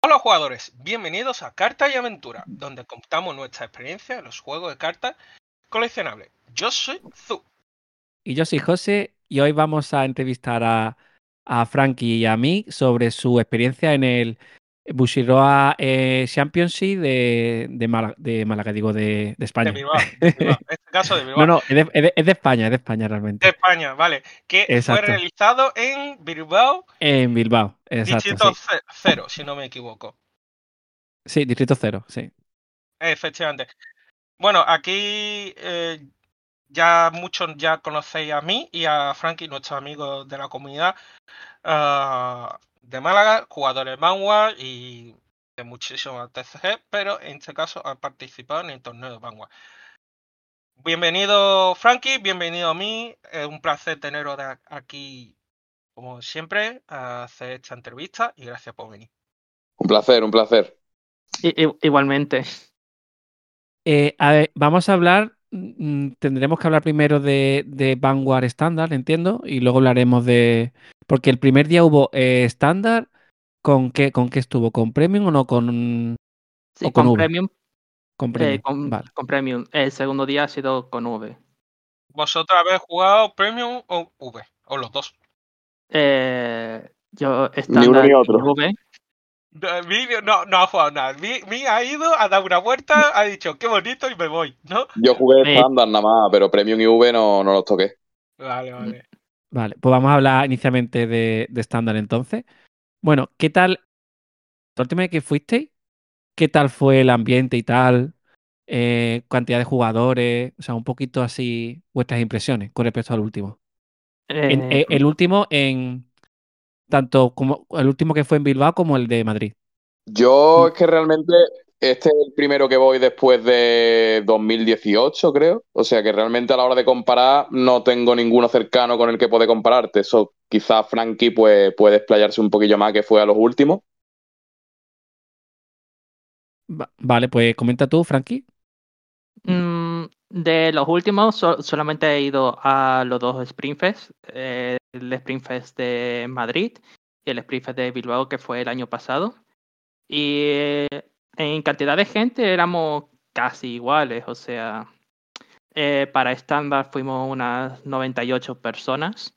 Hola jugadores, bienvenidos a Carta y Aventura, donde contamos nuestra experiencia en los juegos de cartas coleccionables. Yo soy Zu. Y yo soy José y hoy vamos a entrevistar a, a Frankie y a mí sobre su experiencia en el Bushiroa eh, Championship de, de, Málaga, de Málaga, digo, de, de España. De Bilbao, de Bilbao, en este caso de Bilbao. No, no, es de, es de- es de España, es de España De realmente. España, vale. Que Exacto. fue realizado en Bilbao, En Bilbao, exacto. Distrito Sí. ce- Cero, si no me equivoco. sí, Distrito Cero, sí. Efectivamente. Bueno, aquí eh, ya muchos ya conocéis a mí y a Frankie, nuestros amigos de la comunidad ah, de Málaga, jugadores de Vanguard y de muchísimos TCG, pero en este caso han participado en el torneo de Vanguard. Bienvenido Frankie, bienvenido a mí, es un placer teneros de aquí como siempre a hacer esta entrevista y gracias por venir. Un placer, un placer. I- igualmente. Eh, a ver, vamos a hablar, tendremos que hablar primero de, de Vanguard estándar, entiendo, y luego hablaremos de... Porque el primer día hubo eh, estándar, ¿con qué, ¿con qué estuvo? ¿Con Premium o no? Con, Sí, O con. Premium. con eh, Premium. con, Vale. con Premium. El segundo día ha sido con V. ¿Vosotros habéis jugado Premium o V? O los dos. Eh, yo Ni uno estándar ni y otro. V. No, no, no ha jugado nada. Mi, Mi ha ido, ha dado una vuelta, ha dicho qué bonito y me voy, ¿no? Yo jugué Sí. estándar nada más, pero Premium y V no, no los toqué. Vale, vale. Vale, pues vamos a hablar inicialmente de, de estándar entonces. Bueno, ¿qué tal? La última vez que fuisteis, ¿qué tal fue el ambiente y tal? Eh, cantidad de jugadores, o sea, un poquito así vuestras impresiones con respecto al último. En- Eh, eh, el último en tanto como el último que fue en Bilbao como el de Madrid. Yo es que realmente este es el primero que voy después de 2018, creo. O sea que realmente a la hora de comparar no tengo ninguno cercano con el que puede compararte. Eso quizás Frankie pues, puede explayarse un poquillo más que fue a los últimos. Va- vale, pues comenta tú, Frankie. mm, de los últimos, so- solamente he ido a los dos Spring Fest. eh, el Spring Fest de Madrid y el Spring Fest de Bilbao, que fue el año pasado. Y eh, en cantidad de gente éramos casi iguales. O sea, eh, para estándar fuimos unas 98 personas.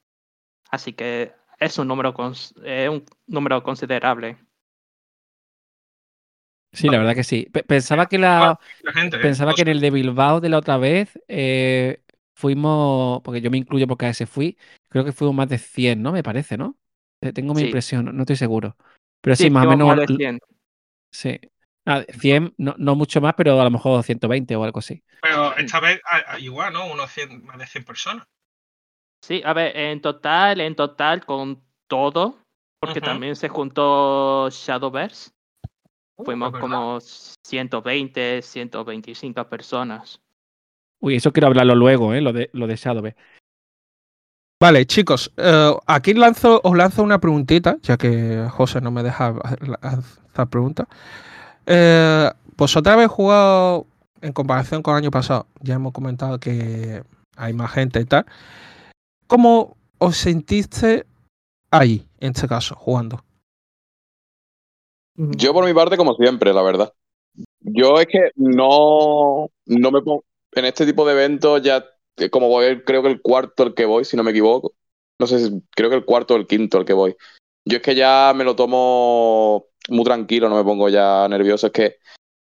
Así que es un número, un número considerable. Sí, la verdad que sí. Pe- Pensaba que la La gente, ¿eh? pensaba que en el de Bilbao de la otra vez eh, fuimos, porque yo me incluyo porque a ese fui, creo que fuimos más de 100, ¿no? Me parece, ¿no? Tengo mi Sí. impresión, no estoy seguro. Pero sí, Sí, más o menos más de l- 100. Sí. Ah, 100, no, no mucho más, pero a lo mejor 120 o algo así. Pero esta vez igual, ¿no? Unos 100, más de 100 personas. Sí, a ver, en total, en total con todo, porque también se juntó Shadowverse, fuimos es verdad. como 120, 125 personas. Uy, eso quiero hablarlo luego, ¿eh? Lo de, lo de. Vale, chicos, eh, aquí lanzo, os lanzo una preguntita, ya que José no me deja hacer preguntas. Eh, ¿Vosotros habéis jugado en comparación con el año pasado? Ya hemos comentado que hay más gente y tal. ¿Cómo os sentiste ahí, en este caso, jugando? Yo por mi parte, como siempre, la verdad. Yo es que no, no me pongo... En este tipo de eventos ya, como voy, creo que el cuarto el que voy, si no me equivoco. No sé, si- creo que el cuarto o el quinto el que voy. Yo es que ya me lo tomo muy tranquilo, no me pongo ya nervioso. Es que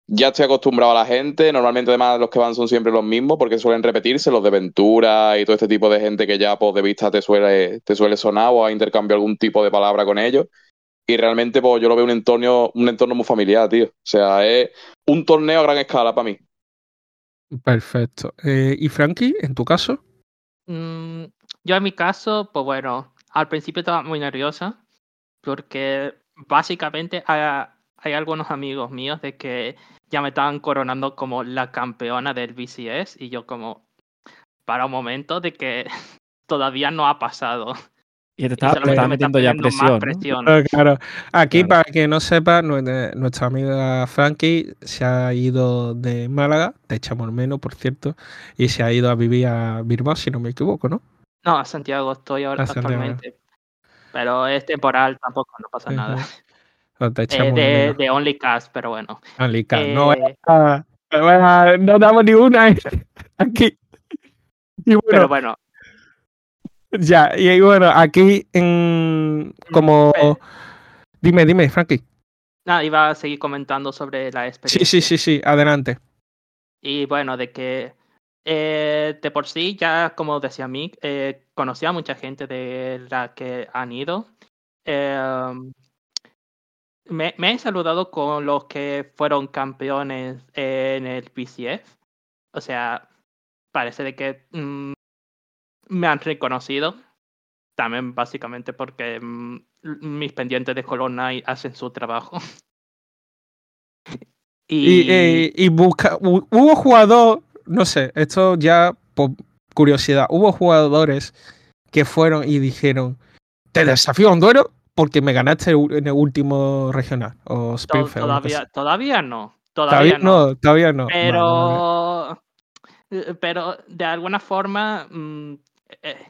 ya estoy acostumbrado a la gente. Normalmente, además, los que van son siempre los mismos porque suelen repetirse, los de Ventura y todo este tipo de gente que ya, pues, de vista te suele, te suele sonar o has intercambiado algún tipo de palabra con ellos. Y realmente, pues, yo lo veo un entorno, un entorno muy familiar, tío. O sea, es un torneo a gran escala para mí. Perfecto. Eh, ¿Y Frankie, en tu caso? Mm, yo en mi caso, pues bueno, al principio estaba muy nerviosa porque básicamente hay, hay algunos amigos míos de que ya me estaban coronando como la campeona del BCS y yo como para un momento de que todavía no ha pasado. Y te te me está metiendo ya presión, más ¿no? presión. Claro. Aquí, Claro. para que no sepa, nue- nuestra amiga Frankie se ha ido de Málaga, de Chamormeno, por cierto, y se ha ido a vivir a Bilbao, si no me equivoco, ¿no? No, a Santiago estoy ahora A Santiago. actualmente. Pero es temporal, tampoco, no pasa nada. Ujú. O te Eh, echamos de de, menos. de Only Cast, pero bueno. No, Eh, ah, ah, no damos ni una eh, aquí. Y bueno, pero bueno, ya, y bueno, aquí en como dime, dime, Frankie. nada, iba a seguir comentando sobre la Sí, experiencia. sí, sí, sí, adelante. Y bueno, de que eh, de por sí, ya como decía Mick, eh, conocía a mucha gente de la que han ido. Eh, me, me he saludado con los que fueron campeones en el PCF. O sea, parece de que mm, me han reconocido. También básicamente porque mm, mis pendientes de Knight hacen su trabajo. Y, eh, y busca, hu- hubo jugador, no sé, esto ya por curiosidad, hubo jugadores que fueron y dijeron, te desafío a un duelo porque me ganaste en el último regional o Springfield. todavía, sea". todavía no. Todavía Todavía no. no, todavía no. Pero, eh, pero de alguna forma, mm, eh,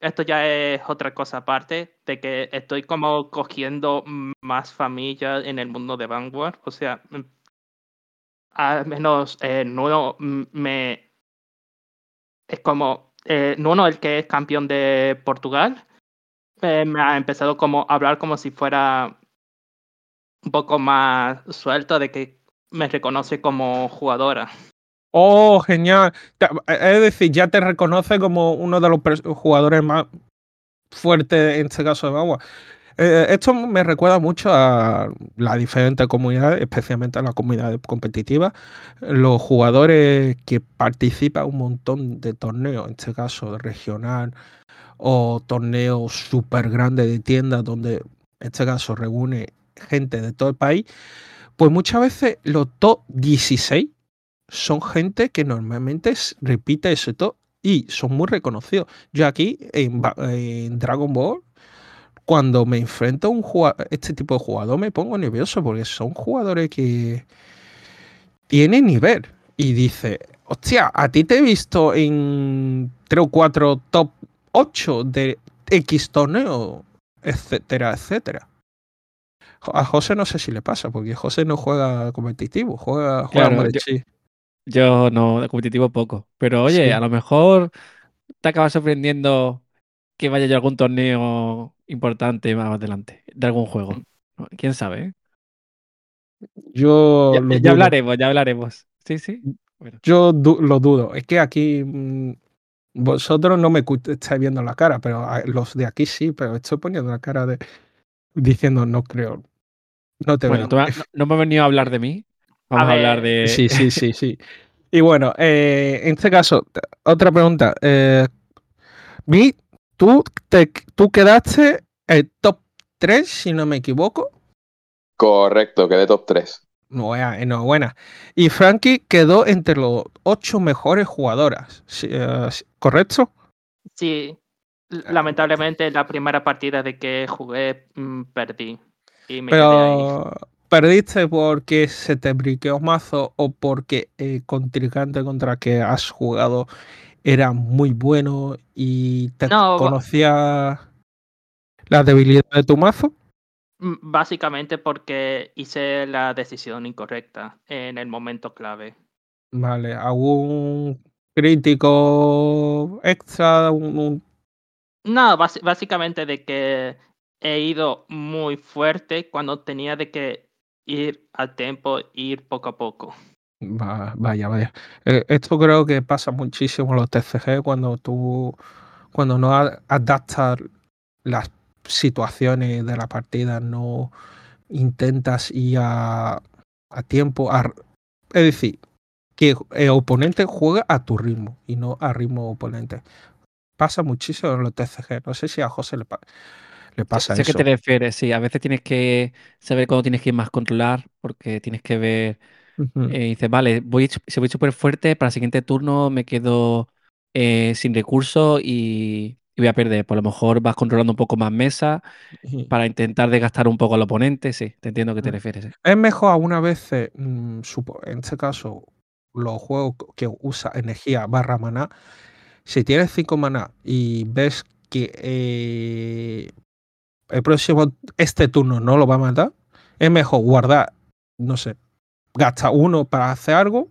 esto ya es otra cosa aparte, de que estoy como cogiendo más familia en el mundo de Vanguard. O sea, mm, al menos eh, Nuno mm, me... Es como, eh, Nuno, el que es campeón de Portugal, eh, me ha empezado como a hablar como si fuera un poco más suelto de que me reconoce como jugadora. Oh, genial. Ta- Es decir, ya te reconoce como uno de los jugadores más fuertes en este caso de Vanguard. Eh, esto me recuerda mucho a las diferentes comunidades, especialmente a la comunidad competitiva. Los jugadores que participan un montón de torneos, en este caso regional o torneos súper grandes de tiendas, donde en este caso reúne gente de todo el país, pues muchas veces los top 16 son gente que normalmente repite ese top y son muy reconocidos. Yo aquí en, Dragon Ball, cuando me enfrento a un este tipo de jugador, me pongo nervioso porque son jugadores que tienen nivel. Y dice, hostia, a ti te he visto en 3 o 4 top 8 de X torneo, etcétera, etcétera. A José no sé si le pasa, porque José no juega competitivo, juega, juega Claro, yo-. Yo no, de competitivo poco. Pero oye, Sí. a lo mejor te acaba sorprendiendo que vaya yo a algún torneo importante más adelante, de algún juego. ¿no? ¿Quién sabe? eh? Yo Ya, lo ya dudo. hablaremos, ya hablaremos. Sí, sí. Bueno, Yo du- lo dudo. Es que aquí mm, vosotros no me cu- estáis viendo la cara, pero a- los de aquí sí, pero estoy poniendo la cara de diciendo no creo. No te bueno tú me- no, no me has venido a hablar de mí. Vamos a, hablar de. Sí, sí, sí, sí. Y bueno, eh, en este caso, otra pregunta. Eh, Vi, tú, te, tú quedaste el top 3, si no me equivoco. Correcto, quedé top 3. Enhorabuena. enhorabuena. Y Frankie quedó entre los ocho mejores jugadoras. Eh, ¿Correcto? Sí, l- lamentablemente la primera partida de que jugué mm, perdí. Y me quedé ahí. Perdiste porque se te briqueó mazo o porque el contrincante contra que has jugado era muy bueno y te No, conocía la debilidad de tu mazo. Mm, Básicamente porque hice la decisión incorrecta en el momento clave. Vale, algún crítico extra, un, un- No, básicamente de que he ido muy fuerte cuando tenía de que ir al tiempo, ir poco a poco. Va- vaya, vaya. Eh, esto creo que pasa muchísimo en los TCG cuando tú, cuando no a- adaptas las situaciones de la partida, no intentas ir a, a tiempo, a- es decir, que el oponente juega a tu ritmo y no a ritmo oponente. Pasa muchísimo en los TCG. No sé si a José le, pa- le pasa sé que eso. te refieres, sí. A veces tienes que saber cuándo tienes que ir más controlar, porque tienes que ver. Ujú. eh, dices, vale, voy, si voy súper fuerte, para el siguiente turno me quedo eh, sin recursos y, y voy a perder. Por lo mejor vas controlando un poco más mesa para intentar desgastar un poco al oponente. Sí, te entiendo a qué te Mm. refieres. sí. Es mejor algunas veces, mm, supo- en este caso, los juegos que usa energía barra maná, si tienes 5 maná y ves que eh, el próximo, este turno no lo va a matar, es mejor guardar, no sé, gasta uno para hacer algo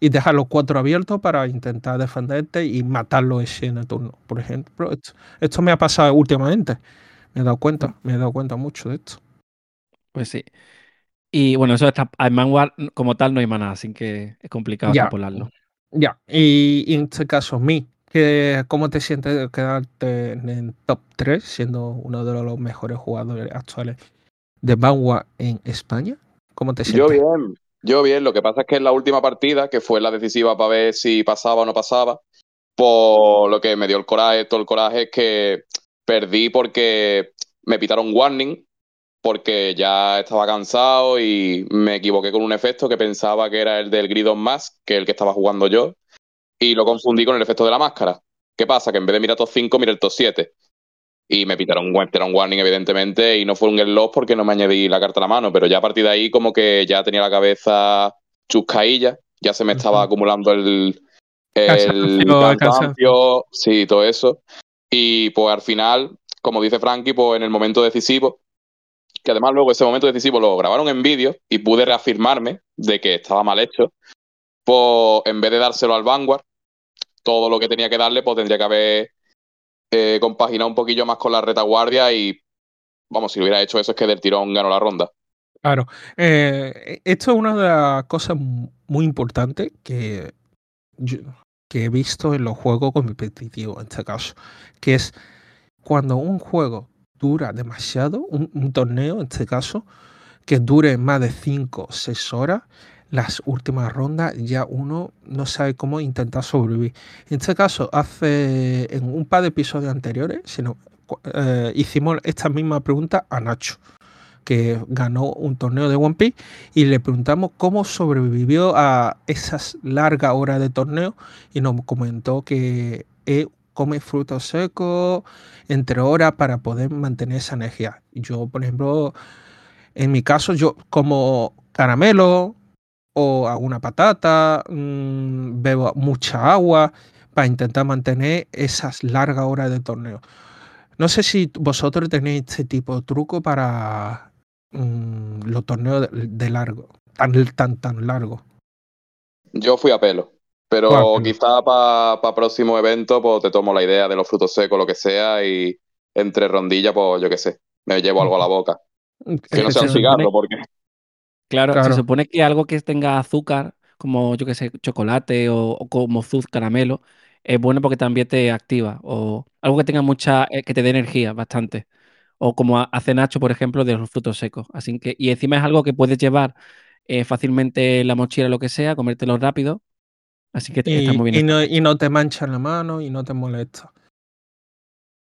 y dejar los cuatro abiertos para intentar defenderte y matarlo ese en el turno, por ejemplo. Esto, esto me ha pasado últimamente. Me he dado cuenta, me he dado cuenta mucho de esto. Pues sí. Y bueno, eso está, en Manwar como tal no hay maná, así que es complicado Ya. Ya, y, y en este caso, mí, que, ¿cómo te sientes de quedarte en el top 3 siendo uno de los mejores jugadores actuales de Vanguard en España? ¿Cómo te Yo sientes? bien, yo bien. Lo que pasa es que en la última partida, que fue la decisiva para ver si pasaba o no pasaba, por lo que me dio el coraje, todo el coraje es que perdí porque me pitaron warning, porque ya estaba cansado y me equivoqué con un efecto que pensaba que era el del Grid on Mask, que es el que estaba jugando yo, y lo confundí con el efecto de la máscara. ¿Qué pasa? Que en vez de mirar top 5, miré el top 7. Y me pitaron, me pitaron warning, evidentemente, y no fue un get loss porque no me añadí la carta a la mano, pero ya a partir de ahí como que ya tenía la cabeza chuscailla, ya se me estaba acumulando el, el Cansancio, el cansancio. cansancio, sí, todo eso. Y pues al final, como dice Frankie, pues en el momento decisivo, que además luego ese momento decisivo lo grabaron en vídeo y pude reafirmarme de que estaba mal hecho, pues en vez de dárselo al Vanguard, todo lo que tenía que darle, pues tendría que haber eh, compaginado un poquillo más con la retaguardia y, vamos, si hubiera hecho eso es que del tirón ganó la ronda. Claro, eh, esto es una de las cosas mu- muy importantes que, que he visto en los juegos competitivos, en este caso, que es cuando un juego dura demasiado, un, un torneo, en este caso, que dure más de 5 o 6 horas, las últimas rondas ya uno no sabe cómo intentar sobrevivir. En este caso, hace en un par de episodios anteriores, eh, hicimos esta misma pregunta a Nacho que ganó un torneo de One Piece y le preguntamos cómo sobrevivió a esas largas horas de torneo y nos comentó que él come frutos secos entre horas para poder mantener esa energía. Yo, por ejemplo, en mi caso, yo como caramelo o alguna patata, mmm, bebo mucha agua para intentar mantener esas largas horas de torneo. No sé si vosotros tenéis este tipo de truco para mmm, los torneos de, de, largo, tan, tan, tan largo. Yo fui a pelo, pero quizá para pa próximo evento pues te tomo la idea de los frutos secos, lo que sea, y entre rondillas, pues yo qué sé, me llevo algo a la boca. Que no sea un cigarro, porque Claro, Claro. se supone que algo que tenga azúcar, como yo que sé, chocolate o, o como zuz caramelo, es bueno porque también te activa. O algo que tenga mucha, eh, que te dé energía bastante. O como ha- hace Nacho, por ejemplo, de los frutos secos. Así que, y encima es algo que puedes llevar eh, fácilmente en la mochila, lo que sea, comértelo rápido. Así que está Y, muy y bien. no, y no te mancha la mano y no te molesta.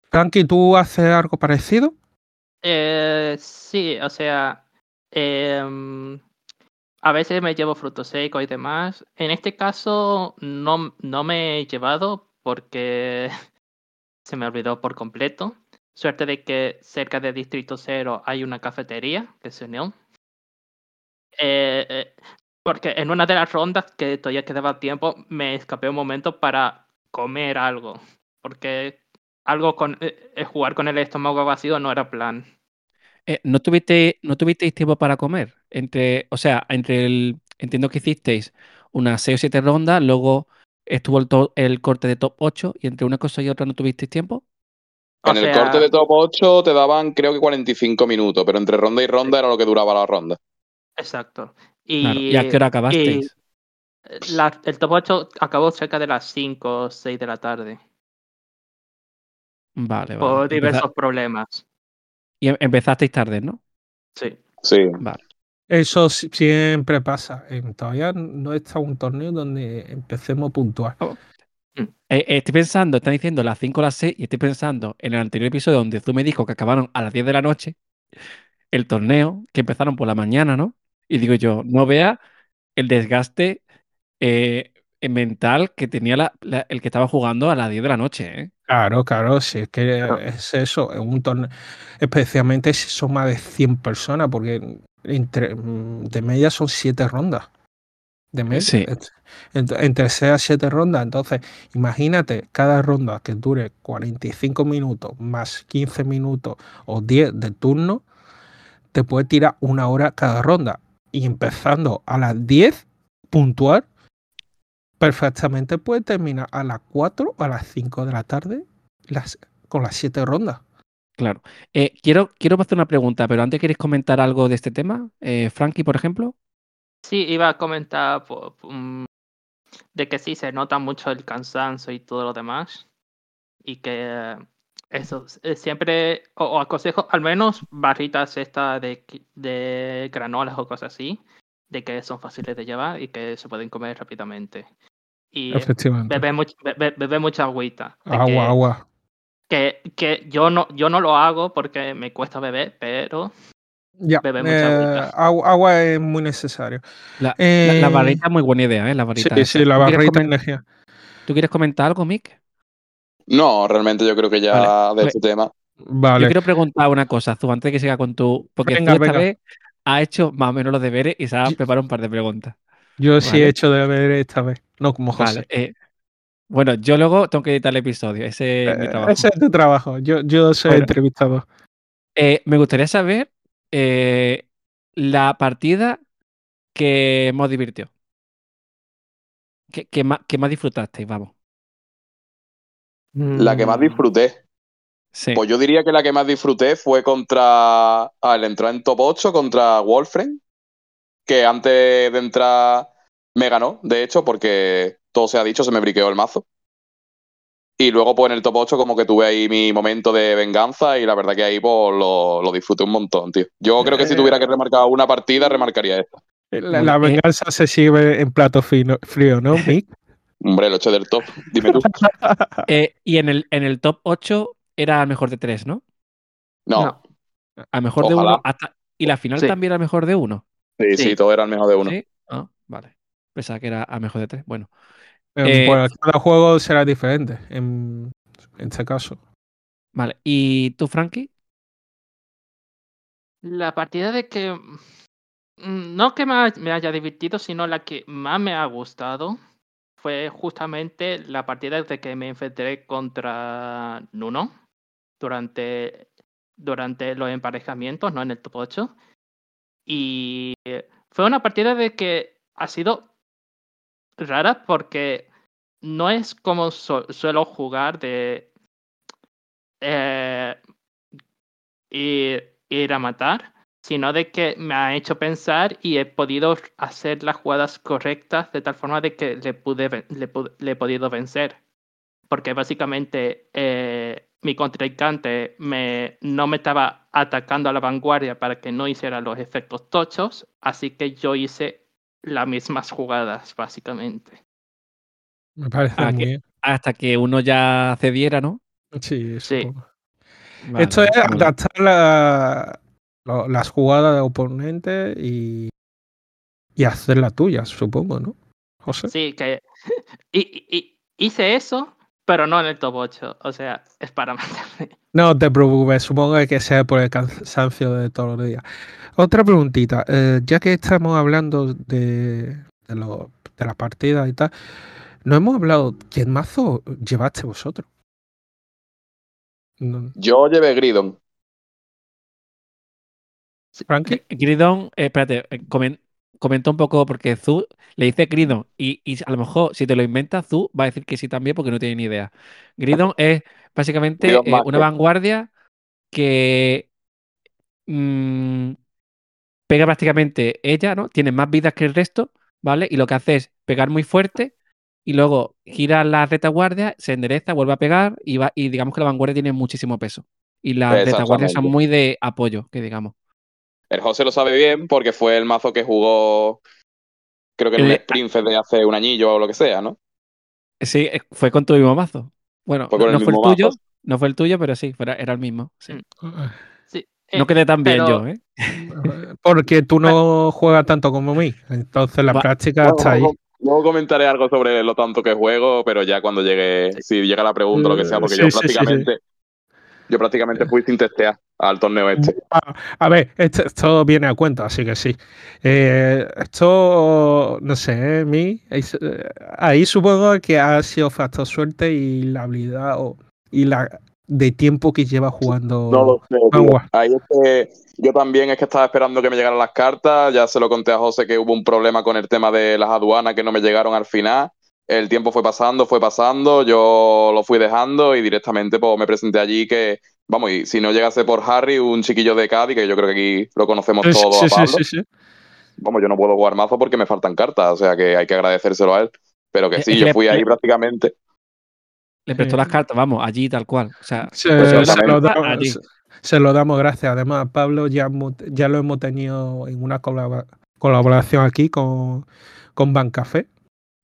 Frankie, ¿tú haces algo parecido? Eh, sí, o sea, em, a veces me llevo frutos secos y demás. En este caso no, no me he llevado porque se me olvidó por completo. Suerte de que cerca de Distrito Cero hay una cafetería que se unió. Eh, eh, porque en una de las rondas que todavía quedaba tiempo, me escapé un momento para comer algo. Porque algo con eh, jugar con el estómago vacío no era plan. Eh, ¿no tuviste, no tuvisteis tiempo para comer? Entre, o sea, entre el, entiendo que hicisteis unas 6 o 7 rondas, luego estuvo el, to- el corte de top 8 y entre una cosa y otra no tuvisteis tiempo. O en el sea, corte de top 8 te daban creo que 45 minutos, pero entre ronda y ronda era lo que duraba la ronda. Exacto. Claro. Y, ¿Y a qué hora acabasteis? la- el top 8 acabó cerca de las 5 o 6 de la tarde. Vale, vale. Por diversos problemas. Y em- empezasteis tarde, ¿no? Sí. Sí. Vale. Eso si- siempre pasa. Todavía no está un torneo donde empecemos a puntuar. Eh, eh, estoy pensando, están diciendo las 5 o las 6 y estoy pensando en el anterior episodio donde tú me dijo que acabaron a las 10 de la noche el torneo, que empezaron por la mañana, ¿no? Y digo yo, no vea el desgaste eh, mental que tenía la- la- el que estaba jugando a las 10 de la noche, ¿eh? Claro, claro, si es que Claro. es eso, es un torneo, especialmente si son más de 100 personas, porque entre, mm, de media son 7 rondas. de media. Sí. Ent- Entre 6 a 7 rondas. Entonces, imagínate cada ronda que dure 45 minutos más 15 minutos o 10 de turno, te puede tirar una hora cada ronda. Y empezando a las 10 puntual, perfectamente puede terminar a las 4 o a las 5 de la tarde las, con las 7 rondas. Claro. Eh, quiero, quiero hacer una pregunta, pero antes queréis comentar algo de este tema. Eh, Frankie, por ejemplo. Sí, iba a comentar mm, de que sí se nota mucho el cansancio y todo lo demás. Y que eso, eh, siempre, o, o aconsejo al menos barritas estas de, de granolas o cosas así, de que son fáciles de llevar y que se pueden comer rápidamente. Y Efectivamente. beber, much- be- be- beber mucha agüita. Agua, que, agua. Que, que yo no, yo no lo hago porque me cuesta beber, pero Ya. Bebe mucha eh, agüita. agua, agua es muy necesario. La, la- Eh, la barrita es muy buena idea, ¿eh? La Sí, barrita. sí, la ¿Tú quieres barrita energía. ¿Tú quieres comentar algo, Mick? No, realmente yo creo que ya Vale, de pues- este tema. Vale. Yo quiero preguntar una cosa, Zu, antes de que siga con tu. Porque Venga, tú esta venga. vez has hecho más o menos los deberes y se ha preparado un par de preguntas. Yo sí Vale. he hecho de ver esta vez. No como José. Vale. eh, bueno, yo luego tengo que editar el episodio. Ese es mi Eh, trabajo. Ese es tu trabajo. Yo, yo soy Bueno. entrevistador. Eh, me gustaría saber eh, la partida que más divirtió. Que, que más, que más disfrutasteis, vamos. La que más disfruté. Sí. Pues yo diría que la que más disfruté fue contra. Al entrar en top 8 contra Wolfram. Que antes de entrar me ganó, de hecho, porque todo se ha dicho, se me briqueó el mazo. Y luego, pues en el top 8, como que tuve ahí mi momento de venganza. Y la verdad que ahí, pues lo, lo disfruté un montón, tío. Yo creo que si tuviera que remarcar una partida, remarcaría esta. La, Muy la venganza se sirve en plato fino- frío, ¿no, Mick? Hombre, el 8 del top. Dime tú. Eh, y en el, en el top 8 era mejor de 3, ¿no? No. No. A mejor de Ojalá. 1 hasta. Y la final Sí. también era mejor de 1. Sí, sí, Sí. todo era el mejor de uno. ¿Sí? Ah, vale. Pensaba que era a mejor de 3. Bueno. Eh, Eh, pues cada juego será diferente en, en este caso. Vale. ¿Y tú, Frankie? La partida de que. mm, No que me haya divertido, sino la que más me ha gustado fue justamente la partida de que me enfrenté contra Nuno durante, durante los emparejamientos, no en el top 8. Y fue una partida de que ha sido rara porque no es como su- suelo jugar de eh, ir, a matar, sino de que me ha hecho pensar y he podido hacer las jugadas correctas de tal forma de que le, pude, le he podido vencer. Porque básicamente eh, mi contrincante me, no me estaba atacando a la vanguardia para que no hiciera los efectos tochos, así que yo hice las mismas jugadas, básicamente. Me parece Ah, muy que- bien. Hasta que uno ya cediera, ¿no? Sí, Sí. Vale, Esto es bien. adaptar la- las jugadas de oponente y, y hacer las tuyas, supongo, ¿no? José. Sí, que y- hice eso, pero no en el top 8. O sea, es para matarme. No te preocupes, supongo que sea por el cansancio de todos los días. Otra preguntita, eh, ya que estamos hablando de, de, lo- de la partida y tal, no hemos hablado, ¿qué mazo llevaste vosotros? No- Yo llevé Gridon. ¿Frankie? Gridon, eh, espérate, eh, comen- comenta un poco porque Zu le dice Gridon y, y a lo mejor si te lo inventas Zu va a decir que sí también porque no tiene ni idea. Gridon es básicamente Gridon eh, una vanguardia que mm, pega prácticamente ella, ¿no? Tiene más vidas que el resto, ¿vale? Y lo que hace es pegar muy fuerte y luego gira la retaguardia, se endereza, vuelve a pegar y, va, y digamos que la vanguardia tiene muchísimo peso. Y las retaguardias son muy de apoyo, que digamos. El José lo sabe bien porque fue el mazo que jugó, creo que en un Eh, de hace un añillo o lo que sea, ¿no? Sí, eh, fue con tu mismo mazo. Bueno, Fue no, no fue el tuyo, mazo. no fue el tuyo, pero sí, era el mismo. sí. Mm. Sí, No eh, quedé tan bien yo, ¿eh? Porque tú no juegas tanto como mí, entonces la Va- práctica está ahí. luego- luego comentaré algo sobre lo tanto que juego, pero ya cuando llegue, si llega la pregunta o lo que sea, porque Sí, yo sí, sí, sí. Yo prácticamente fui sin testear al torneo este. A, a ver, esto, esto viene a cuenta, así que sí. Eh, esto, no sé, ¿eh? mí, ahí, ahí supongo que ha sido factor suerte y la habilidad o, y la de tiempo que lleva jugando. No lo sé, tío. Ahí es que yo también es que estaba esperando que me llegaran las cartas. Ya se lo conté a José que hubo un problema con el tema de las aduanas que no me llegaron al final. El tiempo fue pasando, fue pasando, yo lo fui dejando y directamente pues, me presenté allí que, vamos, y si no llegase por Harry, un chiquillo de Cádiz, que yo creo que aquí lo conocemos Sí, todos sí, a sí, Pablo. sí, sí. Vamos, yo no puedo jugar mazo porque me faltan cartas, o sea que hay que agradecérselo a él. Pero que sí, yo fui ahí prácticamente. Le prestó Sí. las cartas, vamos, allí tal cual. O sea, Se, Pues se lo damos, Allí. se- se lo damos gracias. Además, Pablo ya, hemos- ya lo hemos tenido en una colaboración aquí con, con Bancafé.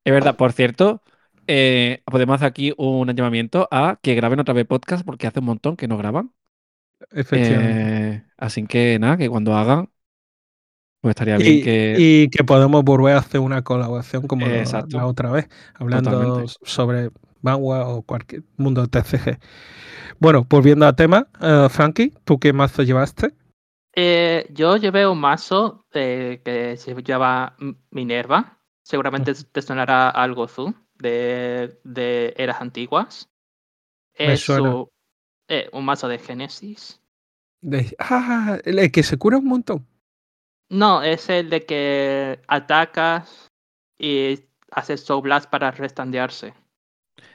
Es verdad, por cierto, eh, podemos hacer aquí un llamamiento a que graben otra vez podcast porque hace un montón que no graban. Efectivamente. Eh, así que nada, que cuando hagan, pues estaría bien y, que. y que podemos volver a hacer una colaboración como la- Exacto. la otra vez, hablando Totalmente. sobre Vanguard o cualquier mundo TCG. Bueno, volviendo al tema, eh, Frankie, ¿tú qué mazo llevaste? Eh, yo llevé un mazo eh, que se llama Minerva. Seguramente te sonará algo tú de, de eras antiguas. Es su- eh, un mazo de Génesis. De- ah, el que se cura un montón. No, es el de que atacas y haces Soul Blast para restandearse.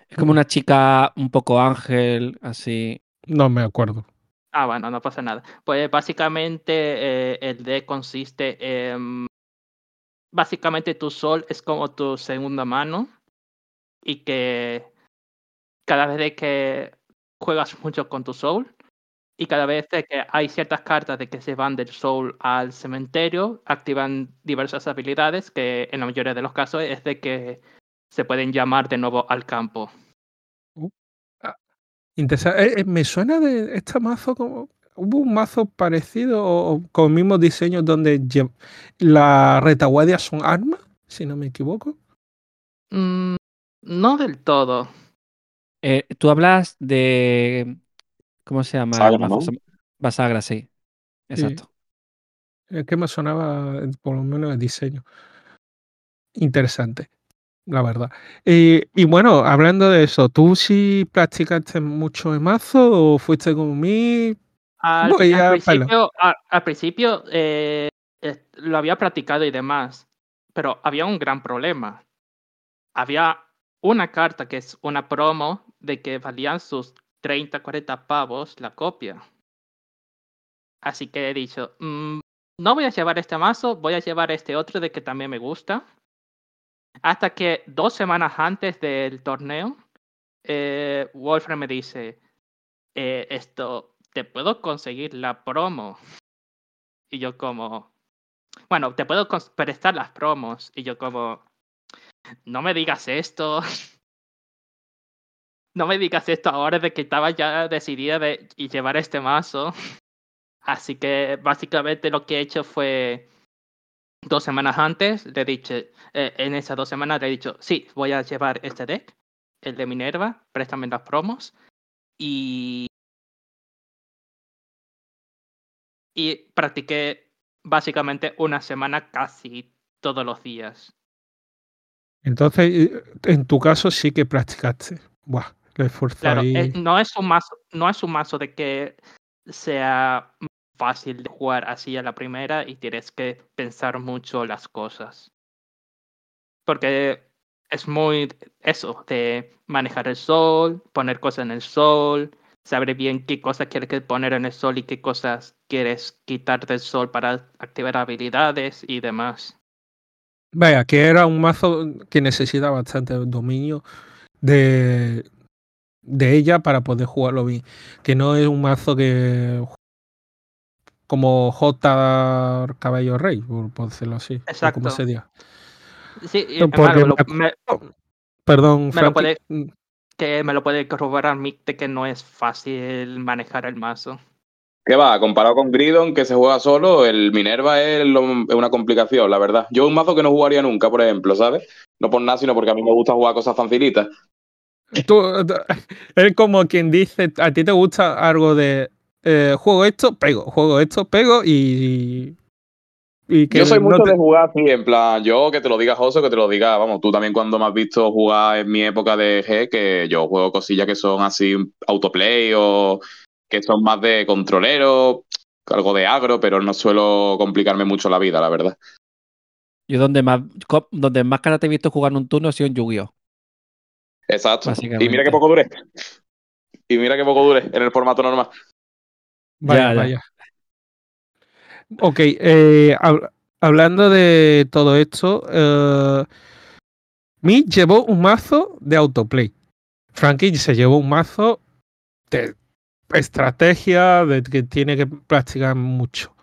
Es como una chica un poco ángel, así. No me acuerdo. Ah, bueno, no pasa nada. Pues básicamente eh, el deck consiste en... Básicamente tu sol es como tu segunda mano y que cada vez de que juegas mucho con tu soul y cada vez de que hay ciertas cartas de que se van del soul al cementerio, activan diversas habilidades que en la mayoría de los casos es de que se pueden llamar de nuevo al campo. Interesa- eh, eh, me suena de este mazo como. Hubo un mazo parecido o, o con mismos diseños donde lle- la retaguardia son armas, si no me equivoco. Mm, no del todo. Eh, tú hablas de. ¿Cómo se llama? el Sagra, mazo? ¿no? Basagra, sí. Exacto. Es que me sonaba eh, por lo menos el diseño. Interesante, la verdad. Y, y bueno, hablando de eso, ¿tú sí practicaste mucho el mazo o fuiste como mí? Al, Voy al a pelo. principio, a- al principio eh, eh, lo había practicado y demás, pero había un gran problema. Había una carta que es una promo de que valían sus 30, 40 pavos la copia. Así que he dicho, "Mm, no voy a llevar este mazo, voy a llevar este otro de que también me gusta. Hasta que dos semanas antes del torneo, eh, Wolfram me dice, eh, esto, ¿te puedo conseguir la promo? Y yo como, bueno, te puedo prestar las promos. Y yo como, no me digas esto. No me digas esto ahora de que estaba ya decidida de llevar este mazo. Así que básicamente lo que he hecho fue dos semanas antes, le he dicho, eh, en esas dos semanas le he dicho, sí, voy a llevar este deck, el de Minerva, préstame las promos. Y y practiqué básicamente una semana casi todos los días. Entonces, en tu caso sí que practicaste. Buah, esfuerzo Claro, eh, no es un mazo, no es un mazo de que sea fácil de jugar así a la primera y tienes que pensar mucho las cosas. Porque es muy eso, de manejar el sol, poner cosas en el sol, saber bien qué cosas quieres que poner en el sol y qué cosas quieres quitar del sol para activar habilidades y demás. Vaya, que era un mazo que necesita bastante dominio de, de ella para poder jugarlo bien. Que no es un mazo que como J Caballo Rey, por, por decirlo así. Exacto. como se diga. Sí, y, Porque lo- me- Perdón, Me lo Frankie. puede- que me lo puede corroborar Mick de que no es fácil manejar el mazo. ¿Qué va? Comparado con Gridon, que se juega solo, el Minerva es, lo- es una complicación, la verdad. Yo un mazo que no jugaría nunca, por ejemplo, ¿sabes? No por nada, sino porque a mí me gusta jugar cosas facilitas. Tú, es como quien dice, a ti te gusta algo de eh, juego esto, pego, juego esto, pego y. y que Yo soy no mucho te- de jugar así, en plan, yo que te lo diga José, que te lo diga, vamos, tú también cuando me has visto jugar en mi época de G, que yo juego cosillas que son así autoplay o que son más de controlero, algo de agro, pero no suelo complicarme mucho la vida, la verdad. Yo donde más, donde más cara te he visto jugar en un turno ha sido en Yu-Gi-Oh! Exacto. Y mira qué poco duré. Y mira qué poco duré en el formato normal. Vaya, Ya, ya. vaya. Ok, eh, hab- hablando de todo esto, eh, Mi llevó un mazo de autoplay. Frankie se llevó un mazo de estrategia, de que tiene que practicar mucho.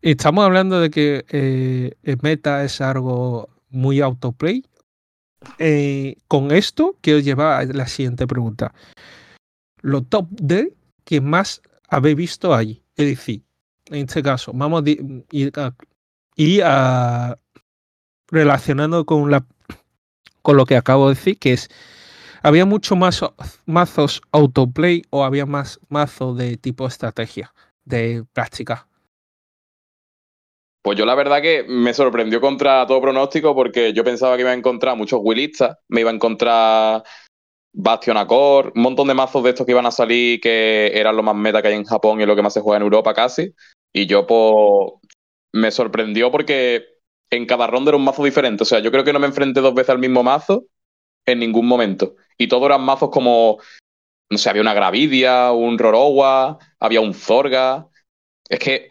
Estamos hablando de que eh, meta es algo muy autoplay. Eh, con esto quiero llevar a la siguiente pregunta. Lo top de que más habéis visto allí. Es decir, en este caso, vamos a ir, a, ir a- relacionando con, la, con lo que acabo de decir, que es, ¿había mucho más mazos autoplay o había más mazos de tipo estrategia, de práctica? Pues yo la verdad que me sorprendió contra todo pronóstico porque yo pensaba que iba a encontrar muchos willistas, me iba a encontrar Bastion Accord, un montón de mazos de estos que iban a salir que eran lo más meta que hay en Japón y lo que más se juega en Europa casi. Y yo pues me sorprendió porque en cada ronda era un mazo diferente. O sea, yo creo que no me enfrenté dos veces al mismo mazo en ningún momento. Y todos eran mazos como, no sé, había una Gravidia, un Rorowa, había un Zorga. Es que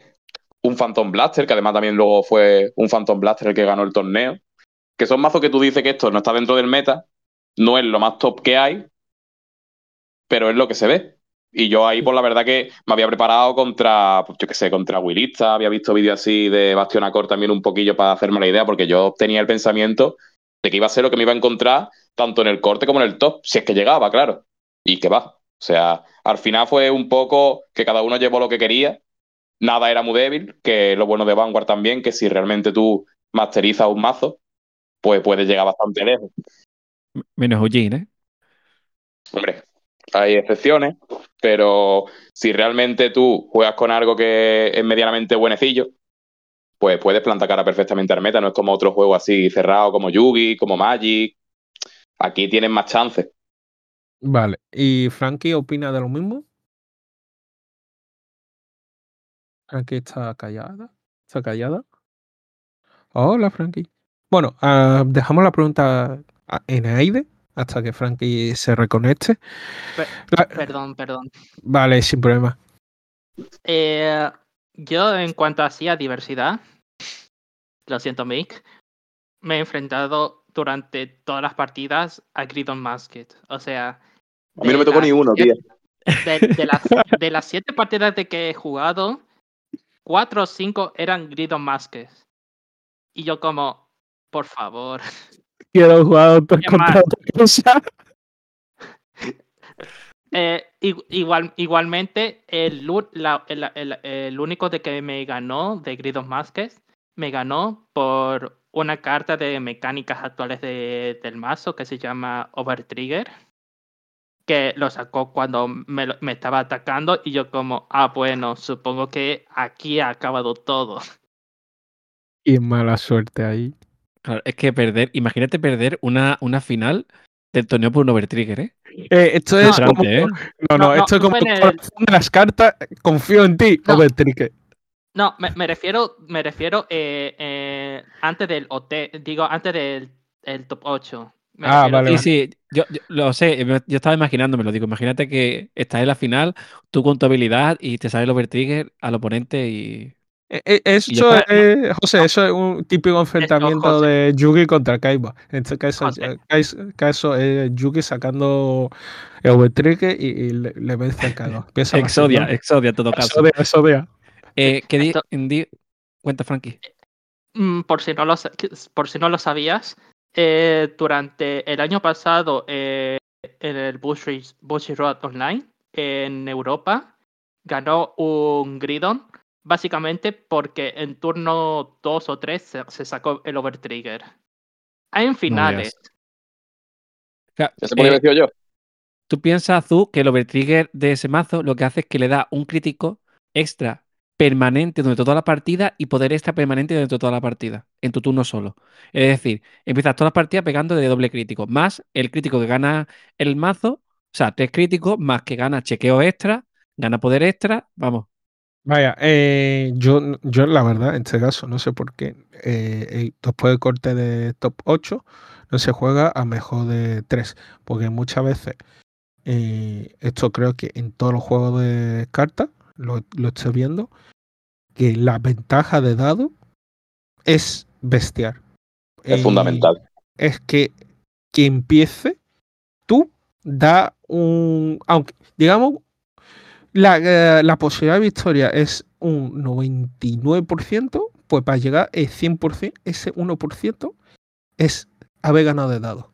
un Phantom Blaster, que además también luego fue un Phantom Blaster el que ganó el torneo. Que son mazos que tú dices que esto no está dentro del meta, no es lo más top que hay, pero es lo que se ve. Y yo ahí, pues la verdad que me había preparado contra, pues, yo qué sé, contra Willista, había visto vídeos así de Bastion Accord también un poquillo para hacerme la idea, porque yo tenía el pensamiento de que iba a ser lo que me iba a encontrar tanto en el corte como en el top, si es que llegaba, claro. Y que va. O sea, al final fue un poco que cada uno llevó lo que quería, nada era muy débil, que lo bueno de Vanguard también, que si realmente tú masterizas un mazo, pues puedes llegar bastante lejos. Menos Eugene, ¿eh? Hombre, hay excepciones, pero si realmente tú juegas con algo que es medianamente buenecillo, pues puedes plantar cara perfectamente al meta. No es como otro juego así cerrado como Yugi, como Magic. Aquí tienes más chances. Vale. ¿Y Frankie opina de lo mismo? Frankie está callada. ¿Está callada? Hola, Frankie. Bueno, ah, dejamos la pregunta en aire hasta que Frankie se reconecte. La- Perdón, perdón. Vale, sin problema. Eh, yo, en cuanto así a diversidad, lo siento, Mick, me he enfrentado durante todas las partidas a Gridon Masked. O sea. A mí no me de tocó las ni uno, tío. siete- De, de las, de las siete partidas de que he jugado, cuatro o cinco eran Gridon Masked. Y yo, como, por favor. Quiero jugar cosa. Eh, igu- igual, igualmente, el, la- el, el- el único de que me ganó de Grid of Masks me ganó por una carta de mecánicas actuales de- del mazo que se llama Overtrigger. Que lo sacó cuando me, lo- me estaba atacando y yo como, ah, bueno, supongo que aquí ha acabado todo. Y mala suerte ahí. Claro, es que perder, imagínate perder una, una final del torneo por un overtrigger, ¿eh? Eh, esto es No, como. ¿eh? No, no, No, no, esto es como el las cartas. Confío en ti, No. No, me, me refiero, me refiero eh, eh, antes del OT, digo, antes del el top 8. Me Ah, vale, Sí, sí, yo, yo lo sé, yo estaba imaginándomelo, digo, imagínate que estás en la final, tú con tu habilidad y te sale el overtrigger al oponente y... Eh, eh, Eso es, eh, José, eso es un típico enfrentamiento de Yugi contra Kaiba. En este caso, caso es Yugi sacando el Overtrique y, y le, le vence a Kaiba. Exodia, segunda. Exodia en todo caso. Exodia, Exodia. Eh, ¿qué di- Esto- en di- Cuenta, Frankie. Mm, por si no lo, sa- por si no lo sabías, eh, durante el año pasado eh, en el Bushy, Bushy Road Online en Europa ganó un Gridon básicamente porque en turno 2 o 3 se, se sacó el Overtrigger. En finales, podría eh, haber sido yo. Tú piensas, Azul, que el overtrigger de ese mazo lo que hace es que le da un crítico extra permanente durante toda la partida y poder extra permanente durante toda la partida, en tu turno solo. Es decir, empiezas toda la partida pegando de doble crítico, más el crítico que gana el mazo, o sea, tres críticos, más que gana chequeo extra, gana poder extra, vamos. Vaya, eh, yo, yo la verdad, en este caso, no sé por qué, eh, eh, después del corte de top 8, no se juega a mejor de 3, porque muchas veces, eh, esto creo que en todos los juegos de cartas, lo, lo estoy viendo, que la ventaja de dado es bestial. Es Eh, fundamental. Es que que empiece, tú da un, aunque digamos, la, eh, la posibilidad de victoria es un 99%, pues para llegar al 100%, ese 1% es haber ganado de dado.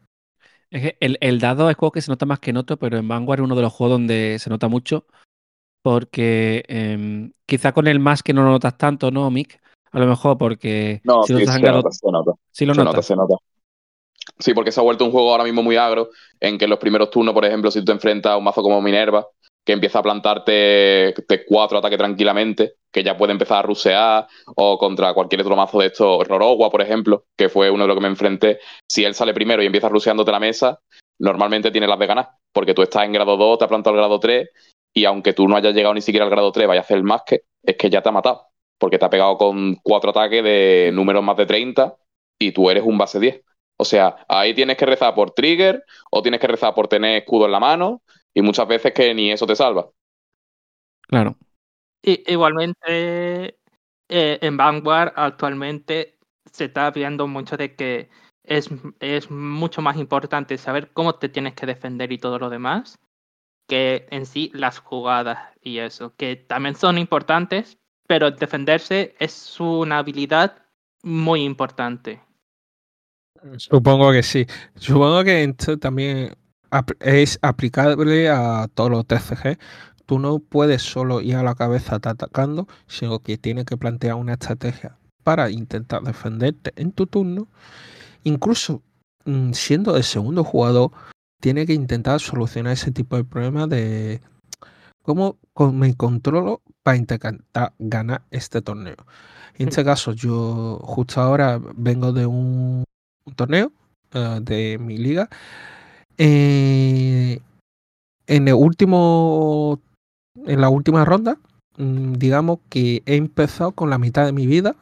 Es que el, el dado es juego que se nota más que en otro, pero en Vanguard es uno de los juegos donde se nota mucho. Porque em, quizá con el más que no lo notas tanto, ¿no, Mick? A lo mejor porque No, si sí, se nota, se nota. sí lo se notas. nota, se nota. Sí, porque se ha vuelto un juego ahora mismo muy agro, en que en los primeros turnos, por ejemplo, si tú te enfrentas a un mazo como Minerva, que empieza a plantarte cuatro ataques tranquilamente, que ya puede empezar a rusear, o contra cualquier otro mazo de estos, Rorogua, por ejemplo, que fue uno de los que me enfrenté, si él sale primero y empieza ruseándote la mesa, normalmente tiene las de ganar, porque tú estás en grado 2, te ha plantado el grado 3, y aunque tú no hayas llegado ni siquiera al grado 3, vaya a hacer el más que, es que ya te ha matado, porque te ha pegado con cuatro ataques de números más de 30, y tú eres un base 10. O sea, ahí tienes que rezar por trigger o tienes que rezar por tener escudo en la mano y muchas veces que ni eso te salva. Claro. Igualmente, eh, en Vanguard actualmente se está viendo mucho de que es, es mucho más importante saber cómo te tienes que defender y todo lo demás que en sí las jugadas y eso, que también son importantes, pero defenderse es una habilidad muy importante. Supongo que sí. Supongo que esto también es aplicable a todos los TCG. Tú no puedes solo ir a la cabeza atacando, sino que tienes que plantear una estrategia para intentar defenderte en tu turno. Incluso mm, siendo el segundo jugador, tiene que intentar solucionar ese tipo de problemas de cómo me controlo para intentar ganar este torneo. En este caso, yo justo ahora vengo de un, un torneo eh, de mi liga. Eh, en el último, en la última ronda, mm, digamos que he empezado con la mitad de mi vida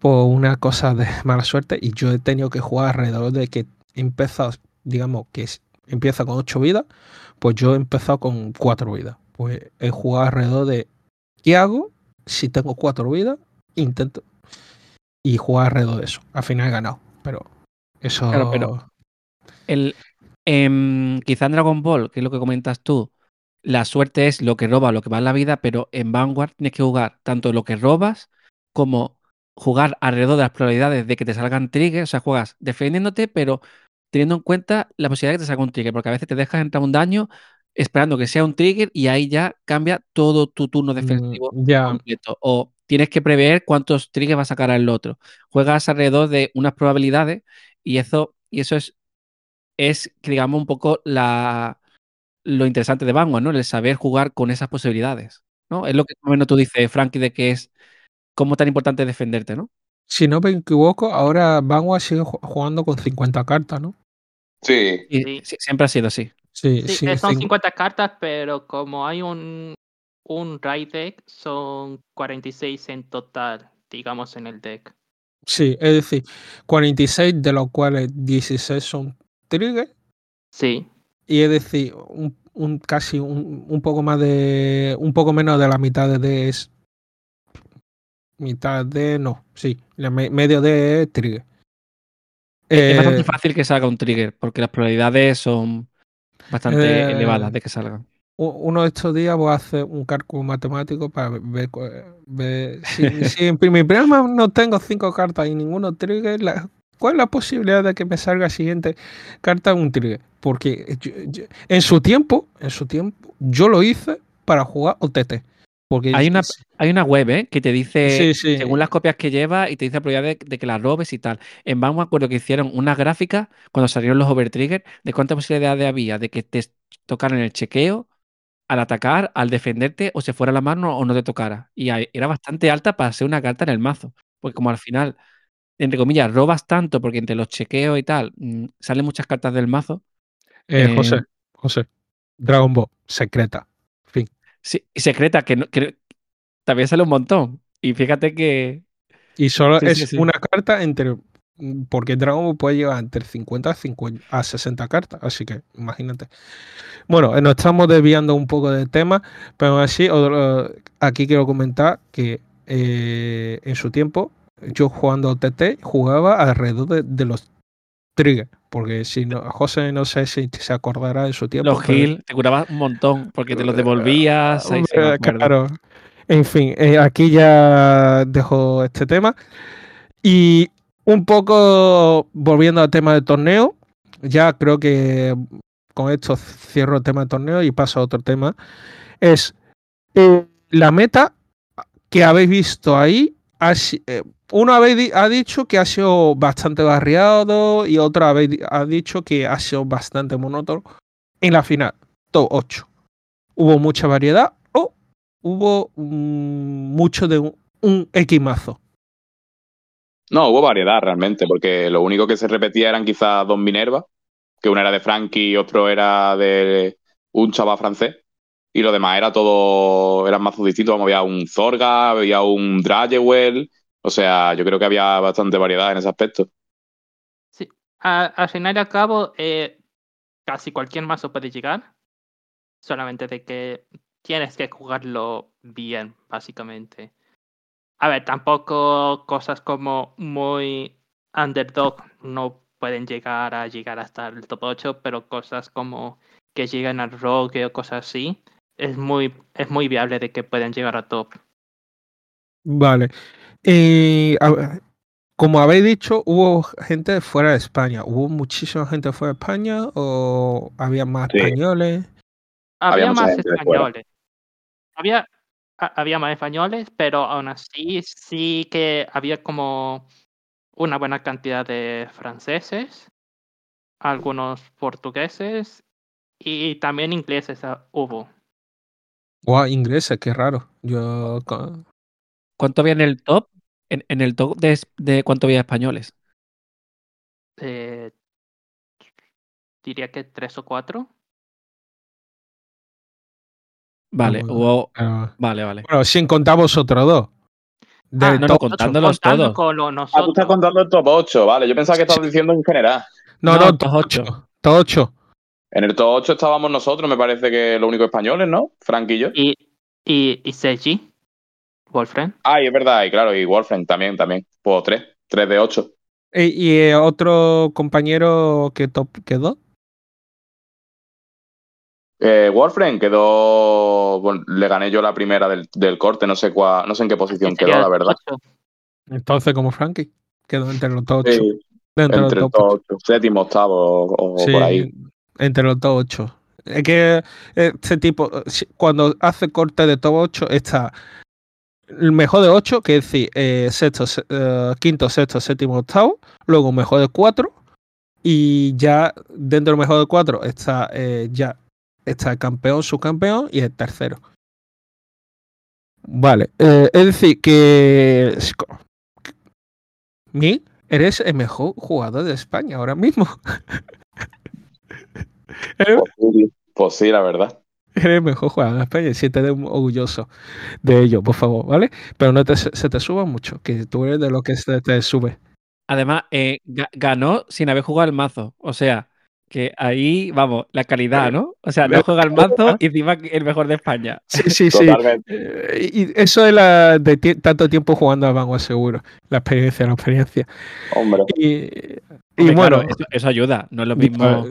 por una cosa de mala suerte y yo he tenido que jugar alrededor de que he empezado, digamos que empieza con 8 vidas, pues yo he empezado con 4 vidas. Pues he jugado alrededor de ¿qué hago si tengo 4 vidas? Intento y jugar alrededor de eso. Al final he ganado, pero eso Claro, pero- El, em, quizá en Dragon Ball, que es lo que comentas tú, la suerte es lo que roba, lo que va en la vida, pero en Vanguard tienes que jugar tanto lo que robas como jugar alrededor de las probabilidades de que te salgan triggers. O sea, juegas defendiéndote, pero teniendo en cuenta la posibilidad de que te salga un trigger, porque a veces te dejas entrar un daño esperando que sea un trigger y ahí ya cambia todo tu turno defensivo Mm, ya completo. O tienes que prever cuántos triggers va a sacar el otro. Juegas alrededor de unas probabilidades y eso, y eso es, es, digamos, un poco la, lo interesante de Vanguard, ¿no? El saber jugar con esas posibilidades. ¿no? Es lo que más o menos tú dices, Frankie, de que es cómo tan importante es defenderte, ¿no? Si no me equivoco, ahora Vanguard sigue ju- jugando con 50 cartas, ¿no? Sí, Y Sí. sí, siempre ha sido así. Sí, Sí, sí, eh, son cin- 50 cartas, pero como hay un, un raid deck, son 46 en total, digamos, en el deck. sí, es decir, 46 de los cuales 16 son triggers Sí, y es decir, un, un casi un, un poco más de un poco menos de la mitad de es mitad de no, sí, la me- medio de trigger. es bastante Eh, fácil que salga un trigger, porque las probabilidades son bastante Eh, elevadas de que salgan. u- uno de estos días voy a hacer un cálculo matemático para ver, ver si, si en mi primer mano no tengo cinco cartas y ninguno trigger, la- ¿cuál es la posibilidad de que me salga siguiente carta un trigger? Porque yo- yo- en su tiempo, en su tiempo, yo lo hice para jugar OTT. Porque Hay una, hay una web ¿eh? que te dice, Sí, sí. según las copias que lleva, y te dice la probabilidad de, de que las robes y tal. En Van me acuerdo que hicieron unas gráficas cuando salieron los overtrigger de cuántas posibilidades había de que te tocaran el chequeo, al atacar, al defenderte, o se fuera la mano o no te tocara. Y era bastante alta para ser una carta en el mazo. Porque como al final, entre comillas, robas tanto porque entre los chequeos y tal, mm, salen muchas cartas del mazo. Eh, eh, José, José. Dragon Ball, secreta. Sí, y secreta, que, no- que también sale un montón. Y fíjate que Y solo Sí, es sí, sí. una carta entre. Porque Dragon Ball puede llevar entre 50 a, 50 a 60 cartas, así que imagínate. Bueno, eh, nos estamos desviando un poco del tema, pero aún así, otro- aquí quiero comentar que eh, en su tiempo, yo jugando TT, jugaba alrededor de, de los triggers, porque si no, José no sé si se acordará de su tiempo. los pero- heal te curabas un montón porque te los devolvías. Eh, acuerdo. claro. En fin, eh, aquí ya dejo este tema. Y un poco volviendo al tema del torneo, ya creo que con esto cierro el tema del torneo y paso a otro tema. Es eh, la meta que habéis visto ahí. ha eh, uno habéis ha dicho que ha sido bastante barriado y otro habéis ha dicho que ha sido bastante monótono. En la final, top 8. ¿Hubo mucha variedad o hubo mm, mucho de un, un X mazo? No, hubo variedad realmente, porque lo único que se repetía eran quizás dos Minerva, que una era de Frankie y otro era de un chaval francés. Y lo demás era todo, eran mazos distintos. Había un Zorga, había un Dragewell. O sea, yo creo que había bastante variedad en ese aspecto. Sí. A- al final y al cabo, eh, casi cualquier mazo puede llegar. Solamente de que tienes que jugarlo bien, básicamente. A ver, tampoco cosas como muy underdog no pueden llegar a llegar hasta el top 8, pero cosas como que llegan al rogue o cosas así, es muy, es muy viable de que puedan llegar a top. Vale. Eh, a como habéis dicho, hubo gente fuera de España. ¿Hubo muchísima gente fuera de España o había más Sí. españoles? Había, mucha más españoles. Había, ha- había más españoles, pero aún así sí que había como una buena cantidad de franceses, algunos portugueses y también ingleses ah, hubo. Guau, ingleses, qué raro. Yo ¿Cuánto había en el top? En, en el top de, de cuánto había españoles. Eh, diría que tres o cuatro. Vale, hubo. ah, Vale, vale. bueno, sin contar vosotros dos. Ah, Del no, no, contándolos Contando todos. con lo Ah, tú estás contando el top 8, vale. Yo pensaba que estabas diciendo en general. no, No, no, top top ocho. 8. Top 8. En el top 8 estábamos nosotros, me parece que los únicos españoles, ¿no? Frank y yo. Y, y, Wolfram. Ah, y es verdad, y claro, y Wolfram también, también. Pues 3, 3 de 8. Y, y, eh, otro compañero que top quedó. Eh, Wolfram quedó. Bueno, le gané yo la primera del, del corte, no sé cuál, no sé en qué posición Así quedó, la verdad. ocho. Entonces, como Frankie. Quedó entre los top 8. Sí, Dentro entre el top top 8, séptimo, octavo o, o Sí, por ahí. entre los top 8. Es que este tipo, cuando hace corte de top 8, está mejor de 8, que es decir, eh, sexto, se- eh, quinto, sexto, séptimo, octavo. Luego mejor de 4. Y ya dentro del mejor de 4 está eh, ya está el campeón, subcampeón y el tercero. Vale, es decir, que. Mi, eres el mejor jugador de España ahora mismo. Pues sí, la verdad. eres el mejor jugador de España y siéntete orgulloso de ello, por favor, ¿vale? Pero no te, se te suba mucho, que tú eres de lo que se te sube. Además, eh, ga- ganó sin haber jugado el mazo. O sea, que ahí, vamos, la calidad, ¿no? O sea, no juega el mazo y encima el mejor de España. Sí, sí, sí. Totalmente. Eh, y eso es la de tanto tiempo jugando a Vanguard seguro. La experiencia, la experiencia. Hombre. Y, y Hombre, bueno, claro, eso, eso ayuda. No es lo mismo.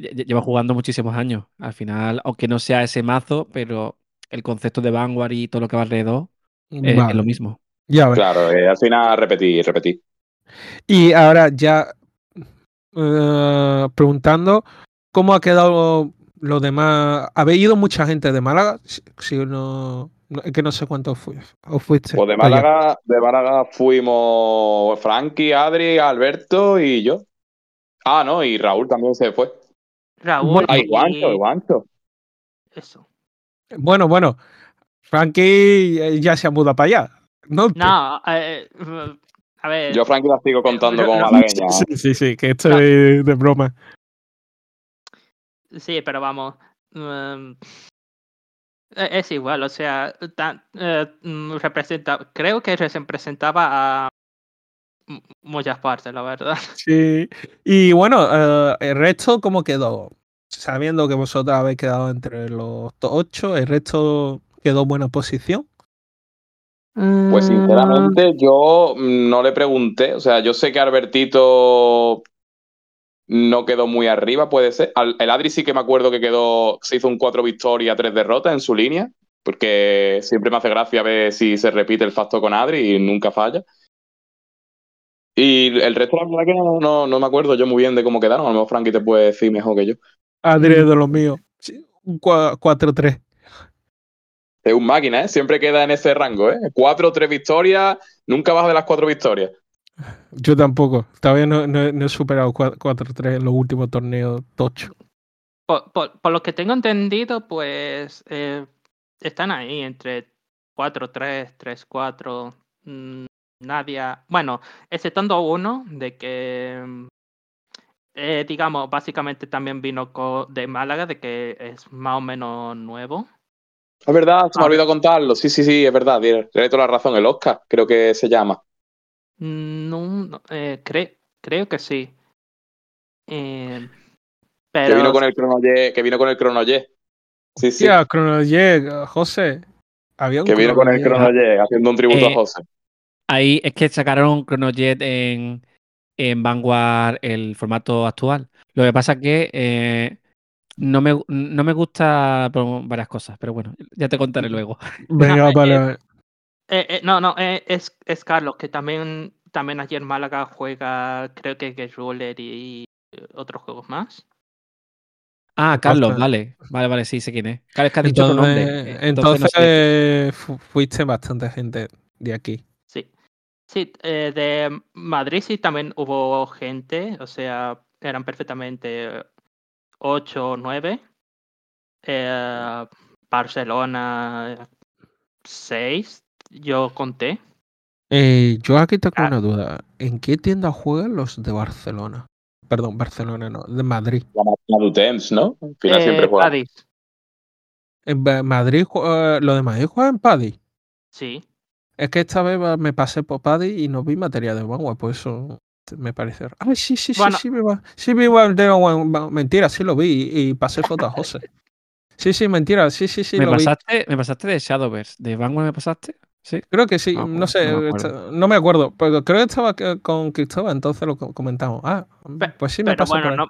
Lle- lle- Lleva jugando muchísimos años. Al final, aunque no sea ese mazo, pero el concepto de Vanguard y todo lo que va alrededor eh, vale, es lo mismo. ya. Claro, eh, al final repetí, repetí. Y ahora ya eh, preguntando cómo ha quedado lo demás. ¿Habéis ido mucha gente de Málaga? Si, si no, No- Es que no sé cuántos fui, os fuiste. Pues de. Málaga, de Málaga fuimos Frankie, Adri, Alberto y yo. Ah, no, y Raúl también se fue. Raúl Bueno, Ah, y y Guancho, Guancho. eso. Bueno, bueno. Frankie eh, ya se ha mudado para allá. No, No, eh, a ver, Yo Frankie la sigo contando como malagueña. Sí, sí, sí, que esto No. es de broma. sí, pero vamos. mm, e- es igual, o sea, tan- eh, mm, representa, creo que representaba a muchas partes, la verdad. Sí. Y bueno, eh, el resto, ¿cómo quedó? Sabiendo que vosotros habéis quedado entre los 8, el resto quedó en buena posición. Pues sinceramente yo mm, no le pregunté, o sea, yo sé que Albertito no quedó muy arriba, puede ser. Al- el Adri sí que me acuerdo que quedó, se hizo un 4 victorias, 3 derrotas en su línea, porque siempre me hace gracia ver si se repite el facto con Adri y nunca falla. Y el resto, la verdad que no, no, no me acuerdo yo muy bien de cómo quedaron, a lo mejor Frankie te puede decir mejor que yo. Adri es de los míos. Sí, un cua- 4-3. Es un máquina, ¿eh? Siempre queda en ese rango, ¿eh? 4 o 3 victorias, nunca baja de las 4 victorias. Yo tampoco. Todavía no, no- no he superado 4-3 en los últimos torneos tocho. Por, por- por lo que tengo entendido, pues eh, están ahí entre 4-3, 3-4. Mm, Nadia. Bueno, exceptando uno de que, mm, eh, digamos, básicamente también vino de Málaga, de que es más o menos nuevo. Es verdad, se me Ah. olvidó contarlo. Sí, sí, sí, es verdad. Tiene tiene toda la razón. El Oscar, creo que se llama. No, no, eh, cre- creo que sí. Eh, Que pero vino con el Cronoye, que vino con el Cronoye. Sí, sí. Tía, Chronoye, José. Había un que vino con el. Cronoye haciendo un tributo Eh, a José. Ahí es que sacaron Chronojet en, en Vanguard el formato actual. Lo que pasa es que eh, no, me, no me gusta por varias cosas, pero bueno, ya te contaré luego. Venga, No, eh, vale, eh, vale. No, no, eh, es, es Carlos, que también, también en Málaga juega, creo que Get Ruler y otros juegos más. Ah, Carlos, vale, vale, vale, sí, sé quién es. Claro, es que has dicho otro Entonces, nombre. entonces, no sé. fu- fuiste bastante gente de aquí. Sí. Eh, de Madrid sí también hubo gente, o sea, eran perfectamente 8 o 9. Eh, Barcelona 6, yo conté. Eh, yo aquí tengo Ah. una duda. ¿En qué tienda juegan los de Barcelona? Perdón, Barcelona no, de Madrid. La máquina de Temps, ¿no? Al final siempre Eh, juega. Cádiz, En Madrid, eh, lo de Madrid juega en Paddy. sí. Es que esta vez me pasé por Paddy y no vi material de Vanguard, por eso me pareció. Ay, sí, sí, sí, Bueno. sí, vi, sí vi va- de Vanguard. Mentira, sí lo vi y, y pasé foto a José. Sí, sí, mentira, sí, sí, sí, me, lo vi. pasaste, me pasaste de Shadowverse. ¿De Vanguard me pasaste? Sí. Creo que sí, Ah, no pues, sé, no me acuerdo. no me acuerdo, pero creo que estaba que- con Cristóbal, entonces lo co- comentamos. Ah, pues sí me Pero pasó bueno, no,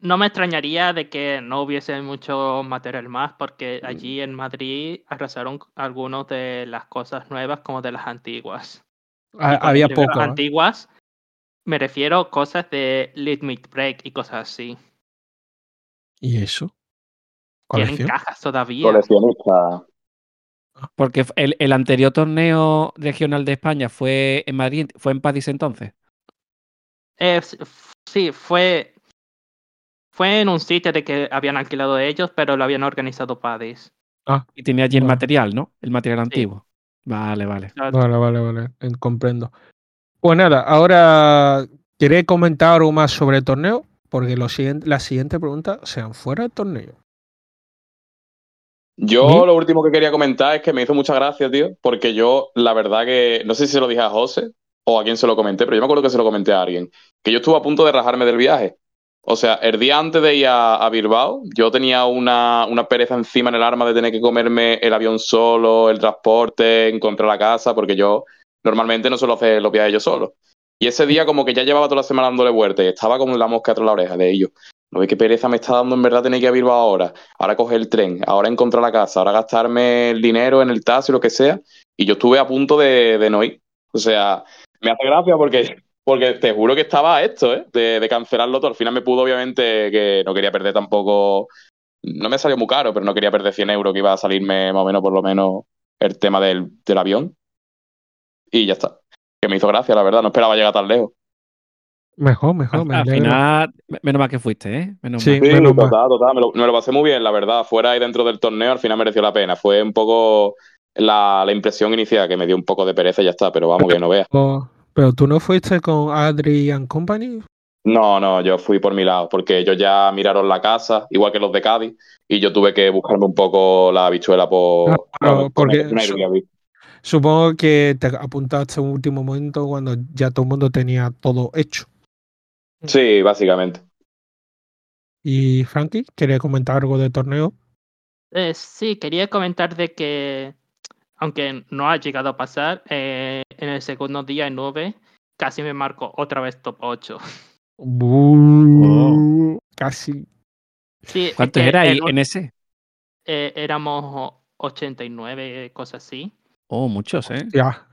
no me extrañaría de que no hubiese mucho material más, porque allí en Madrid arrasaron algunas de las cosas nuevas como de las antiguas. Ah, había poco. ¿eh? Antiguas, me refiero a cosas de Limit Break y cosas así. ¿Y eso? Tienen cajas todavía. Coleccionista. Porque el, el anterior torneo regional de España fue en Madrid, fue en Padis entonces. Eh, sí, fue, fue en un sitio de que habían alquilado ellos, pero lo habían organizado Padis. Y tenía allí el Bueno. material, ¿no? El material antiguo. Vale, vale. Vale, vale, vale, comprendo. Pues nada, ahora ¿queréis comentar algo más sobre el torneo? Porque lo siguiente, la siguiente pregunta sean fuera del torneo. Yo ¿Sí? lo último que quería comentar es que me hizo mucha gracia, tío, porque yo, la verdad que, no sé si se lo dije a José o a quién se lo comenté, pero yo me acuerdo que se lo comenté a alguien, que yo estuve a punto de rajarme del viaje. O sea, el día antes de ir a, Bilbao, yo tenía una, una pereza encima en el arma de tener que comerme el avión solo, el transporte, encontrar la casa, porque yo normalmente no suelo hacer los viajes yo solo. Y ese día como que ya llevaba toda la semana dándole vueltas y estaba como la mosca tras la oreja de ellos. No ve qué pereza me está dando en verdad tener que ir a Bilbao ahora. Ahora coger el tren, ahora encontrar la casa, ahora gastarme el dinero en el taxi, lo que sea. Y yo estuve a punto de, de no ir. O sea, me hace gracia porque, porque te juro que estaba a esto, ¿eh? De, de cancelarlo todo. Al final me pudo, obviamente, que no quería perder tampoco. No me salió muy caro, pero no quería perder 100 euros, que iba a salirme más o menos, por lo menos, el tema del, del avión. Y ya está. Que me hizo gracia, la verdad. No esperaba llegar tan lejos. Mejor, mejor. me Al final, menos mal que fuiste, ¿eh? Menos Sí. mal. Sí, menos mal. total, total. Me lo, me lo pasé muy bien, la verdad. Fuera y dentro del torneo, al final mereció la pena. Fue un poco la, la impresión inicial que me dio un poco de pereza y ya está. Pero vamos, que no veas. Pero tú no fuiste con Adri and Company. No, no, yo fui por mi lado, porque ellos ya miraron la casa, igual que los de Cádiz, y yo tuve que buscarme un poco la habichuela por. Ah, porque con el- Supongo que te apuntaste en un último momento cuando ya todo el mundo tenía todo hecho. Sí, básicamente. Y Frankie, ¿quería comentar algo del torneo? Eh, sí, quería comentar de que, aunque no ha llegado a pasar, eh, en el segundo día en 9 casi me marco otra vez top 8. Uh, Casi. Sí, ¿Cuántos era ahí en ese? eh, éramos 89, cosas así. Oh, muchos, ¿eh? Ya.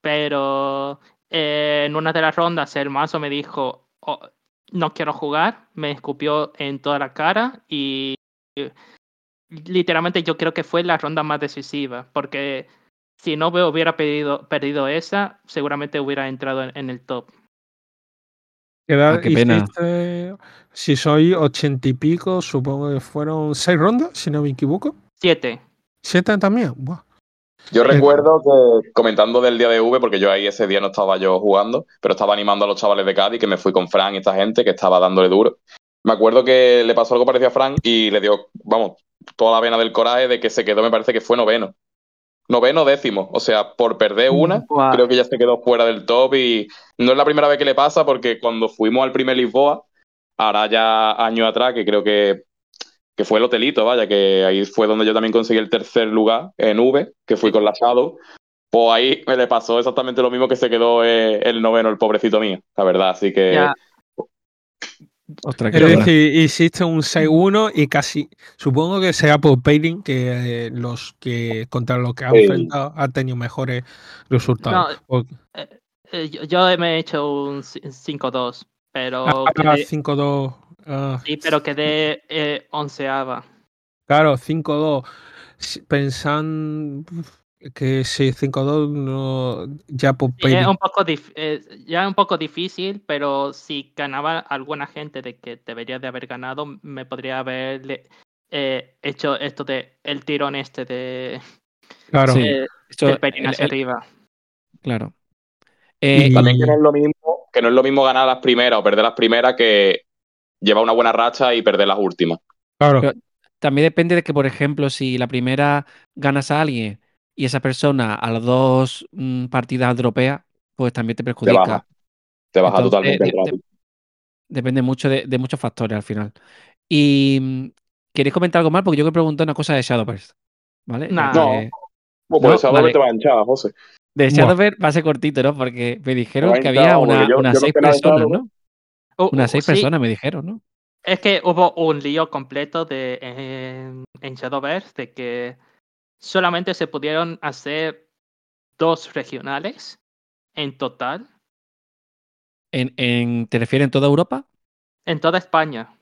Pero eh, en una de las rondas el mazo me dijo, "Oh, no quiero jugar, me escupió en toda la cara y literalmente yo creo que fue la ronda más decisiva, porque si no hubiera perdido, perdido esa, seguramente hubiera entrado en, en el top. ¿Qué edad Ah, qué pena. hiciste? Si soy ochenta y pico, supongo que fueron seis rondas, si no me equivoco. Siete. ¿Siete también? Buah. Yo Eh, recuerdo que comentando del día de V, porque yo ahí ese día no estaba yo jugando, pero estaba animando a los chavales de Cádiz, que me fui con Fran y esta gente que estaba dándole duro. Me acuerdo que le pasó algo parecido a Fran y le dio, vamos, toda la vena del coraje de que se quedó, me parece que fue noveno. Noveno décimo. O sea, por perder una, creo que ya se quedó fuera del top y no es la primera vez que le pasa porque cuando fuimos al primer Lisboa, ahora ya años atrás, que creo que, que fue el hotelito, vaya, que ahí fue donde yo también conseguí el tercer lugar en V, que fui con la Shadow, pues ahí me le pasó exactamente lo mismo que se quedó eh, el noveno, el pobrecito mío, la verdad, así que... Ya. Ostras, Es qué locura. decir, hiciste un 6-1 y casi, supongo que será por pairing que eh, los que contra los que han Sí. enfrentado han tenido mejores resultados. No, Porque- Eh, yo, yo me he hecho un ci- 5-2, pero ah, quedé, 5-2. ah, sí, pero quedé eh, onceava. claro, 5-2. Si- Pensan que si 5-2 no, ya Sí, es un poco dif- eh, ya un poco difícil, pero si ganaba alguna gente de que debería de haber ganado, me podría haber eh, hecho esto de el tirón este de Claro. Sí. eh, Esto- del pelín el- hacia el- arriba. claro. Eh, Y- También que no es lo mismo, que no es lo mismo ganar las primeras o perder las primeras que llevar una buena racha y perder las últimas. Claro. Pero- También depende de que, por ejemplo, si la primera ganas a alguien y esa persona a las dos mm, partidas dropea, pues también te Te perjudica. baja. Te baja Entonces, totalmente de- de-. Depende mucho de, de muchos factores al final. Y mm, ¿queréis comentar algo más? Porque yo que pregunté una cosa de Shadowverse. ¿Vale? Nah. No. Pues No, por eso vale. te va a hinchar, José. De. Shadowverse va a ser cortito, ¿no? Porque me dijeron que había una- yo- unas yo seis personas. ¿no? Uh, Unas uh, seis sí, personas me dijeron, ¿no? Es que hubo un lío completo de, en, en Shadowverse de que solamente se pudieron hacer dos regionales en total En, en- ¿te refieres en toda Europa? en toda España.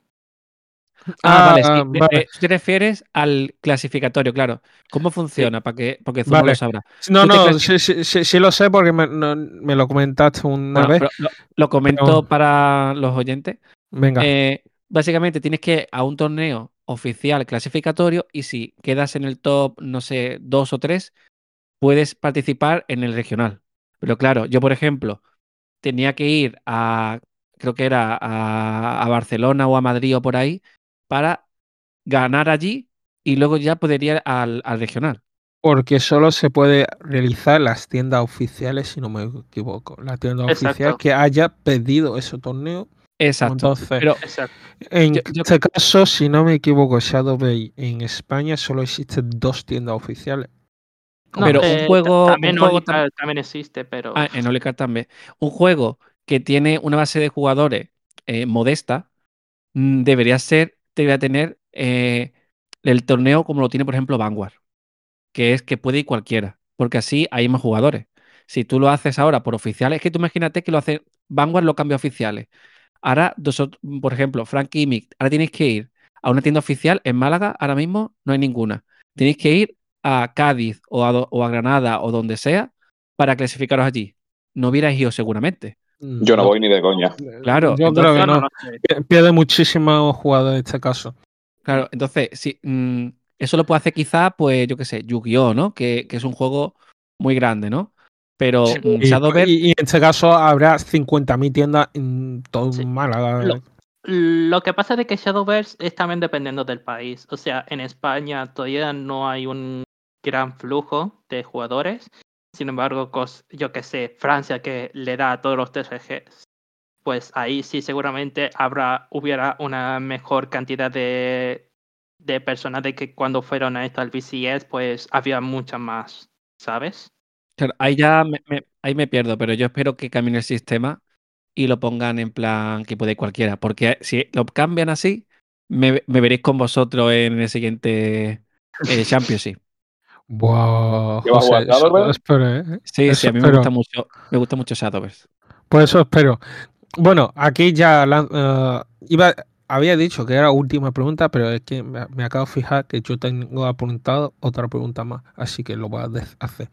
Ah, vale, sí. Ah, vale. me- tú te refieres al clasificatorio, claro. ¿Cómo funciona? Para que, porque Zoom no Vale. lo sabrá. No, no, sí, sí, sí, sí lo sé porque me, no- me lo comentaste una Bueno, vez. lo, lo comento pero- para los oyentes. Venga. Eh, básicamente tienes que ir a un torneo oficial clasificatorio y si quedas en el top, no sé, dos o tres, puedes participar en el regional. Pero claro, yo, por ejemplo, tenía que ir a, creo que era a, a Barcelona o a Madrid o por ahí, para ganar allí y luego ya poder ir al, al regional. Porque solo se puede realizar las tiendas oficiales, si no me equivoco. La tienda oficial que haya pedido ese torneo. Exacto. Entonces, Pero Exacto. en yo- yo- este caso, si no me equivoco, Shadow Bay en España solo existen dos tiendas oficiales. No, Pero un eh, juego- también, un juego también existe, pero Ah, en Olicar también. Un juego que tiene una base de jugadores eh, modesta mm, debería ser, debería tener eh, el torneo como lo tiene, por ejemplo, Vanguard, que es que puede ir cualquiera, porque así hay más jugadores. Si tú lo haces ahora por oficiales, es que tú imagínate que lo hace Vanguard lo cambia a oficiales. Ahora, por ejemplo, Frank y Mick, ahora tenéis que ir a una tienda oficial en Málaga, ahora mismo no hay ninguna. Tenéis que ir a Cádiz o a, do- o a Granada o donde sea para clasificaros allí. No hubierais ido seguramente. Yo no voy ni de coña. Claro, Yo entonces- creo que no Pierde muchísimos jugadores en este caso. Claro, entonces, sí, mm, eso lo puede hacer quizá, pues, yo qué sé, Yu-Gi-Oh, ¿no? Que, que es un juego muy grande, ¿no? Pero Sí, Y, Shadowverse, y- y en este caso habrá 50.000 tiendas en todo Sí. Málaga. Lo- Lo que pasa es que Shadowverse es también dependiendo del país. O sea, en España todavía no hay un gran flujo de jugadores. Sin embargo, cos- yo que sé, Francia que le da a todos los TCGs, pues ahí sí seguramente habrá, hubiera una mejor cantidad de, de personas de que cuando fueron a esto al BCS, pues había muchas más, ¿sabes? Claro, ahí ya me, me- ahí me pierdo, pero yo espero que cambien el sistema y lo pongan en plan que puede cualquiera, porque si lo cambian así, me, me veréis con vosotros en el siguiente eh, Championship. Espero, ¿eh? Sí, Eso sí, a mí me espero. gusta mucho, me gusta mucho Shadowverse. Por eso espero. Bueno, aquí ya lan- eh, iba, había dicho que era la última pregunta, pero es que me, me acabo de fijar que yo tengo apuntado otra pregunta más, así que lo voy a des- hacer.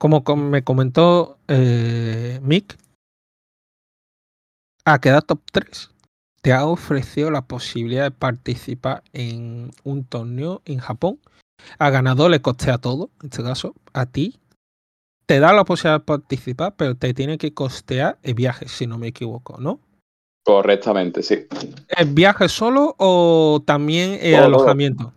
Como com- me comentó eh, Mick, a quedar top 3 te ha ofrecido la posibilidad de participar en un torneo en Japón. A ganador le costea todo, en este caso, a ti te da la posibilidad de participar, pero te tiene que costear el viaje, si no me equivoco, ¿no? Correctamente, sí. ¿El viaje solo o también el Todo, todo.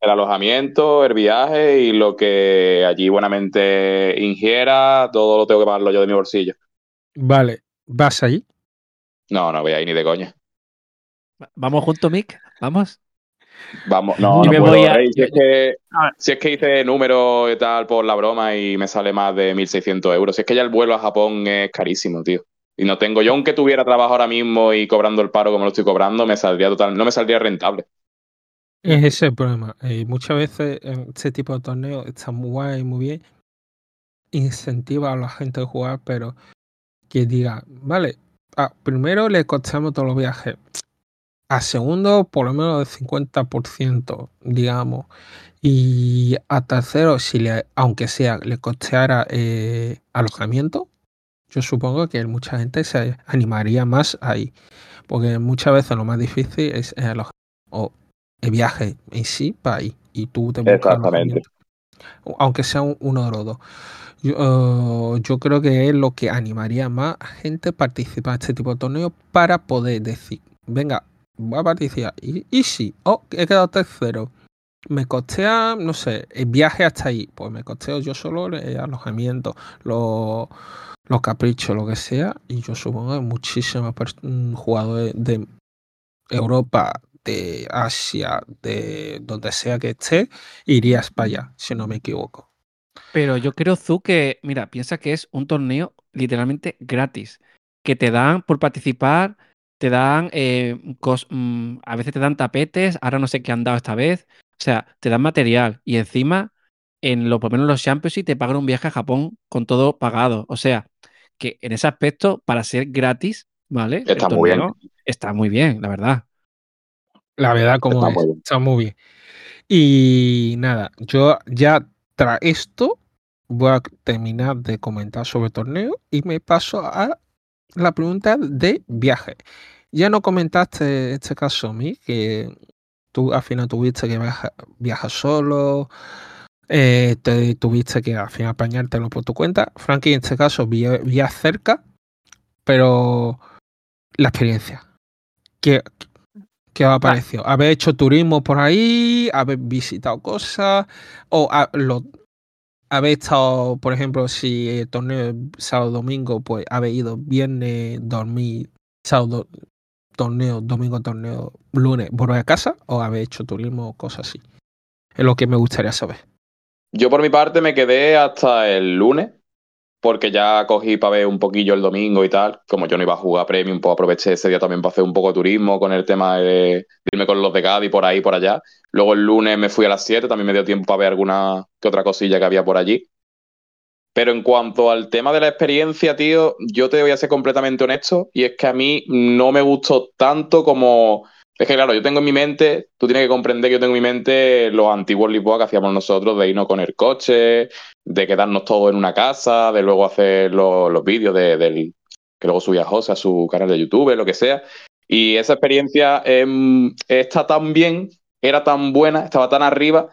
El alojamiento, el viaje y lo que allí buenamente ingiera, todo lo tengo que pagarlo yo de mi bolsillo. Vale, ¿vas allí? No, no voy ahí ni de coña. ¿Vamos juntos, Mick? ¿Vamos? Vamos, no, no me puedo, voy a- si, es que, A ver. si es que hice números y tal por la broma y me sale más de 1.600 euros. Si es que ya el vuelo a Japón es carísimo, tío. Y no tengo, yo aunque tuviera trabajo ahora mismo y cobrando el paro como lo estoy cobrando, me saldría total, no me saldría rentable. Es ese el problema. Eh, muchas veces en este tipo de torneos está muy guay, muy bien. Incentiva a la gente a jugar, pero que diga, vale, a primero le costamos todos los viajes. A segundo, por lo menos el 50%, digamos. Y a tercero, si le, aunque sea, le costeara eh, alojamiento, yo supongo que mucha gente se animaría más ahí. Porque muchas veces lo más difícil es el alojamiento o el viaje en sí para ahí. Y tú te Exactamente. Aunque sea un- uno de los dos. Yo, eh, yo creo que es lo que animaría más a gente a participar en este tipo de torneos para poder decir, venga, voy a participar. Y, y si, oh, he quedado tercero. Me costea, no sé, el viaje hasta ahí. Pues me costeo yo solo el alojamiento, los, los caprichos, lo que sea. Y yo supongo que muchísimos mm, jugadores de Europa, de Asia, de donde sea que esté, irías para allá, si no me equivoco. Pero yo creo, Zu, que, mira, piensa que es un torneo literalmente gratis. Que te dan por participar, te dan, eh, cos- mm, a veces te dan tapetes, ahora no sé qué han dado esta vez. O sea, te dan material y encima, en lo, por lo menos los Champions, te pagan un viaje a Japón con todo pagado. O sea, que en ese aspecto, para ser gratis, ¿vale? Está muy bien. Está muy bien, la verdad. La verdad, como Está es, muy bien. está muy bien. Y nada, yo ya tras esto voy a terminar de comentar sobre el torneo y me paso a la pregunta de viaje. Ya no comentaste este caso a mí, que tú al final tuviste que viaja- viajar solo, eh, te tuviste que al final apañártelo por tu cuenta. Frankie en este caso vía, vía cerca, pero la experiencia. ¿Qué, ¿Qué os ha parecido? ¿Haber hecho turismo por ahí? ¿Haber visitado cosas? ¿O ha- lo- haber estado, por ejemplo, si el torneo es sábado-domingo, pues haber ido viernes, dormir, sábado, torneo, domingo, torneo, lunes, volver a casa? ¿O haber hecho turismo o cosas así? Es lo que me gustaría saber. Yo por mi parte me quedé hasta el lunes, porque ya cogí para ver un poquillo el domingo y tal. Como yo no iba a jugar Premium, pues aproveché ese día también para hacer un poco de turismo con el tema de, irme con los de Cádiz por ahí por allá. Luego el lunes me fui a las 7, también me dio tiempo para ver alguna que otra cosilla que había por allí. Pero en cuanto al tema de la experiencia, tío, yo te voy a ser completamente honesto, y es que a mí no me gustó tanto como Es que claro, yo tengo en mi mente, tú tienes que comprender que yo tengo en mi mente los antiguos Lisboa que hacíamos nosotros de irnos con el coche, de quedarnos todos en una casa, de luego hacer los, los vídeos de, del que luego subía José a su canal de YouTube, lo que sea. Y esa experiencia em, está tan bien, era tan buena, estaba tan arriba,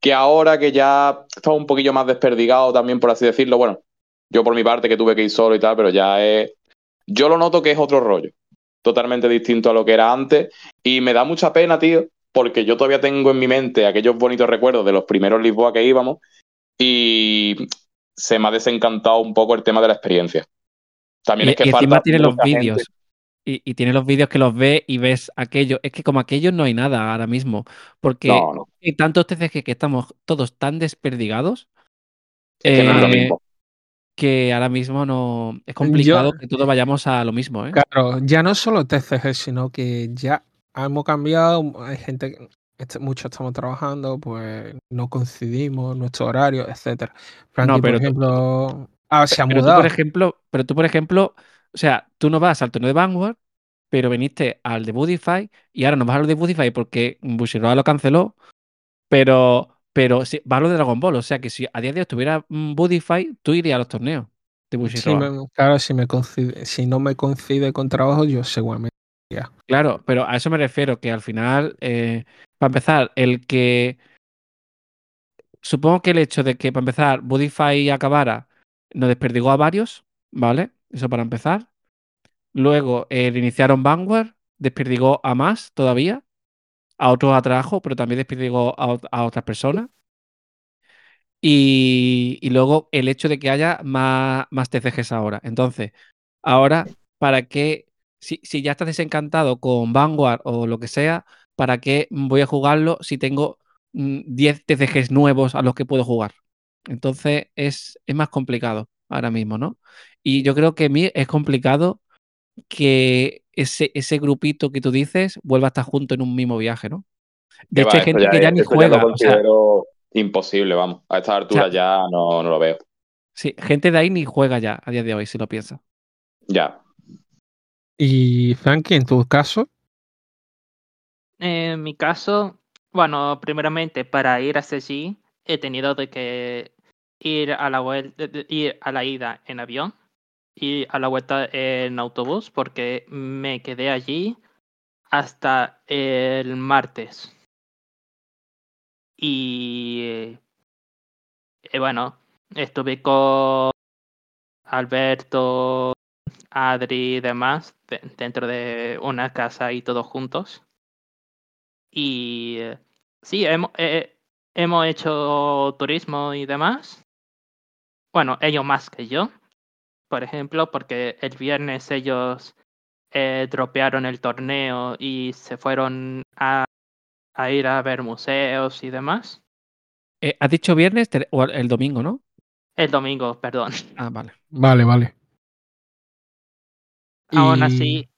que ahora que ya estaba un poquillo más desperdigado también, por así decirlo, bueno, yo por mi parte que tuve que ir solo y tal, pero ya es... Yo lo noto que es otro rollo, totalmente distinto a lo que era antes, y me da mucha pena, tío, porque yo todavía tengo en mi mente aquellos bonitos recuerdos de los primeros Lisboa que íbamos, y se me ha desencantado un poco el tema de la experiencia. También Y, es que y encima falta tiene los vídeos. Y, y tiene los vídeos que los ves y ves aquello. Es que como aquellos no hay nada ahora mismo. Porque No, no, hay tantos TCG que estamos todos tan desperdigados es que no es lo eh, mismo. Que ahora mismo no. Es complicado Yo- que todos vayamos a lo mismo, ¿eh? Claro, ya no solo TCG, sino que ya hemos cambiado. Hay gente, que- este- muchos estamos trabajando, pues no coincidimos, nuestro horario, etcétera. Frankie, pero por tú- ejemplo, ah, se ha Pero tú, mudado. por ejemplo, pero tú, por ejemplo, o sea, tú no vas al torneo de Vanguard, pero viniste al de Budify y ahora no vas al de Budify porque Bushiroad lo canceló, pero, pero sí, vas a lo de Dragon Ball. O sea que si a día de hoy estuviera mm, Budify, tú irías a los torneos de me- claro, si, me coincide, si no me coincide con trabajo, yo seguramente. Claro, pero a eso me refiero, que al final, eh, para empezar, el que. Supongo que el hecho de que, para empezar, Budify acabara, nos desperdigó a varios, ¿vale? Eso para empezar. Luego eh, reiniciaron Vanguard, desperdigó a más todavía, a otros atrajo, pero también desperdigó a, ot- a otras personas. Y, luego el hecho de que haya más, más TCGs ahora. Entonces, ahora, ¿para qué? Si, si ya estás desencantado con Vanguard o lo que sea, ¿para qué voy a jugarlo si tengo mm, 10 TCGs nuevos a los que puedo jugar? Entonces es, es más complicado ahora mismo, ¿no? Y yo creo que a mí es complicado que ese, ese grupito que tú dices vuelva a estar junto en un mismo viaje, ¿no? De hecho, va, hay gente ya que ya ni ya lo juega. O sea, considero imposible, vamos. A esta altura sea- ya no, no lo veo. sí, gente de ahí ni juega ya a día de hoy, si lo piensas. Ya. Y Frankie, en tu caso, En mi caso, bueno, primeramente para ir a CG he tenido de que ir a la vuelta, ir a la ida en avión y a la vuelta en autobús porque me quedé allí hasta el martes. Y eh, bueno, estuve con Alberto, Adri y demás de- dentro de una casa y todos juntos. Y eh, sí, hemos, eh, hemos hecho turismo y demás. Bueno, ellos más que yo, por ejemplo, porque el viernes ellos eh, dropearon el torneo y se fueron a, a ir a ver museos y demás. Eh, ¿Has dicho viernes o el domingo, no? El domingo, perdón. Ah, vale. vale, vale. Aún Y- así,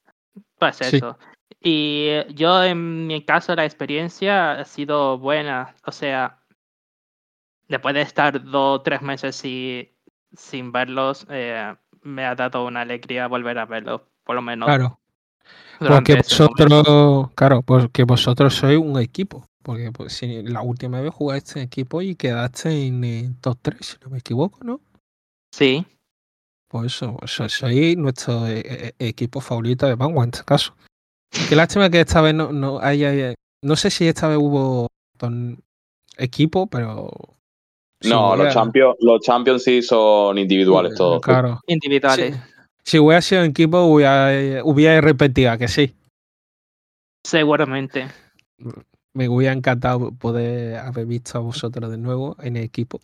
pues Sí. eso. Y eh, yo en mi caso la experiencia ha sido buena. O sea, después de estar dos o tres meses si- sin verlos, eh, me ha dado una alegría volver a verlos, por lo menos Claro, porque momento. vosotros, claro, porque vosotros sois un equipo. Porque pues, si la última vez jugaste en equipo y quedaste en, eh, top 3, si no me equivoco, ¿no? Sí, Pues eso, so- sois nuestro eh, eh, equipo favorito de Vanguard en este caso. Qué lástima que esta vez no, no haya. No sé si esta vez hubo equipo, pero. No, los champions, los champions sí son individuales todos. Claro. individuales. Sí. Si hubiera sido en equipo, hubiera, eh, hubiera repetido, ¿a que sí. Seguramente. Me hubiera encantado poder haber visto a vosotros de nuevo en el equipo.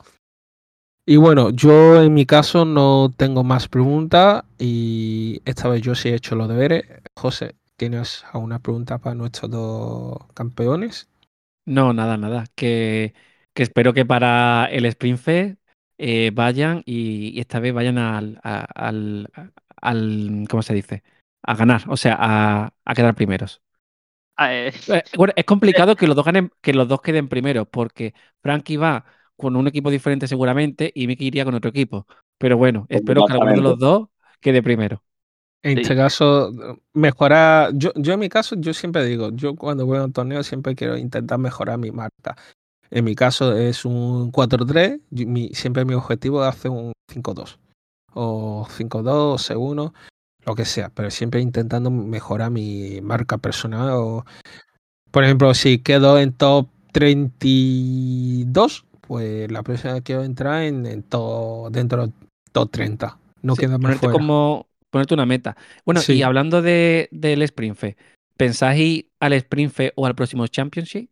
Y bueno, yo en mi caso no tengo más preguntas y esta vez yo sí he hecho los deberes. José, ¿tienes alguna pregunta para nuestros dos campeones? No, nada, nada. Que, que espero que para el Sprint Fest eh, vayan y, y esta vez vayan al, al, al- ¿cómo se dice? A ganar, o sea, a, a quedar primeros. Eh, Eh, bueno, es complicado que los dos ganen, que los dos queden primeros, porque Frankie va con un equipo diferente seguramente y Miki iría con otro equipo. Pero bueno, espero que alguno de los dos quede primero. En Sí. este caso, mejorar. Yo, yo en mi caso, yo siempre digo, yo cuando voy a un torneo siempre quiero intentar mejorar mi marca. En mi caso es un 4-3, y mi- siempre mi objetivo es hacer un 5-2. O 5-2, C1, lo que sea, pero siempre intentando mejorar mi marca personal. O, por ejemplo, si quedo en top 32, pues la próxima quiero entrar en, en top, dentro del top 30. No Sí, quedarme ponerte fuera. como ponerte una meta. Bueno, Sí. y hablando de, del Sprint Fest, ¿pensáis ir al Sprint Fest o al próximo Championship?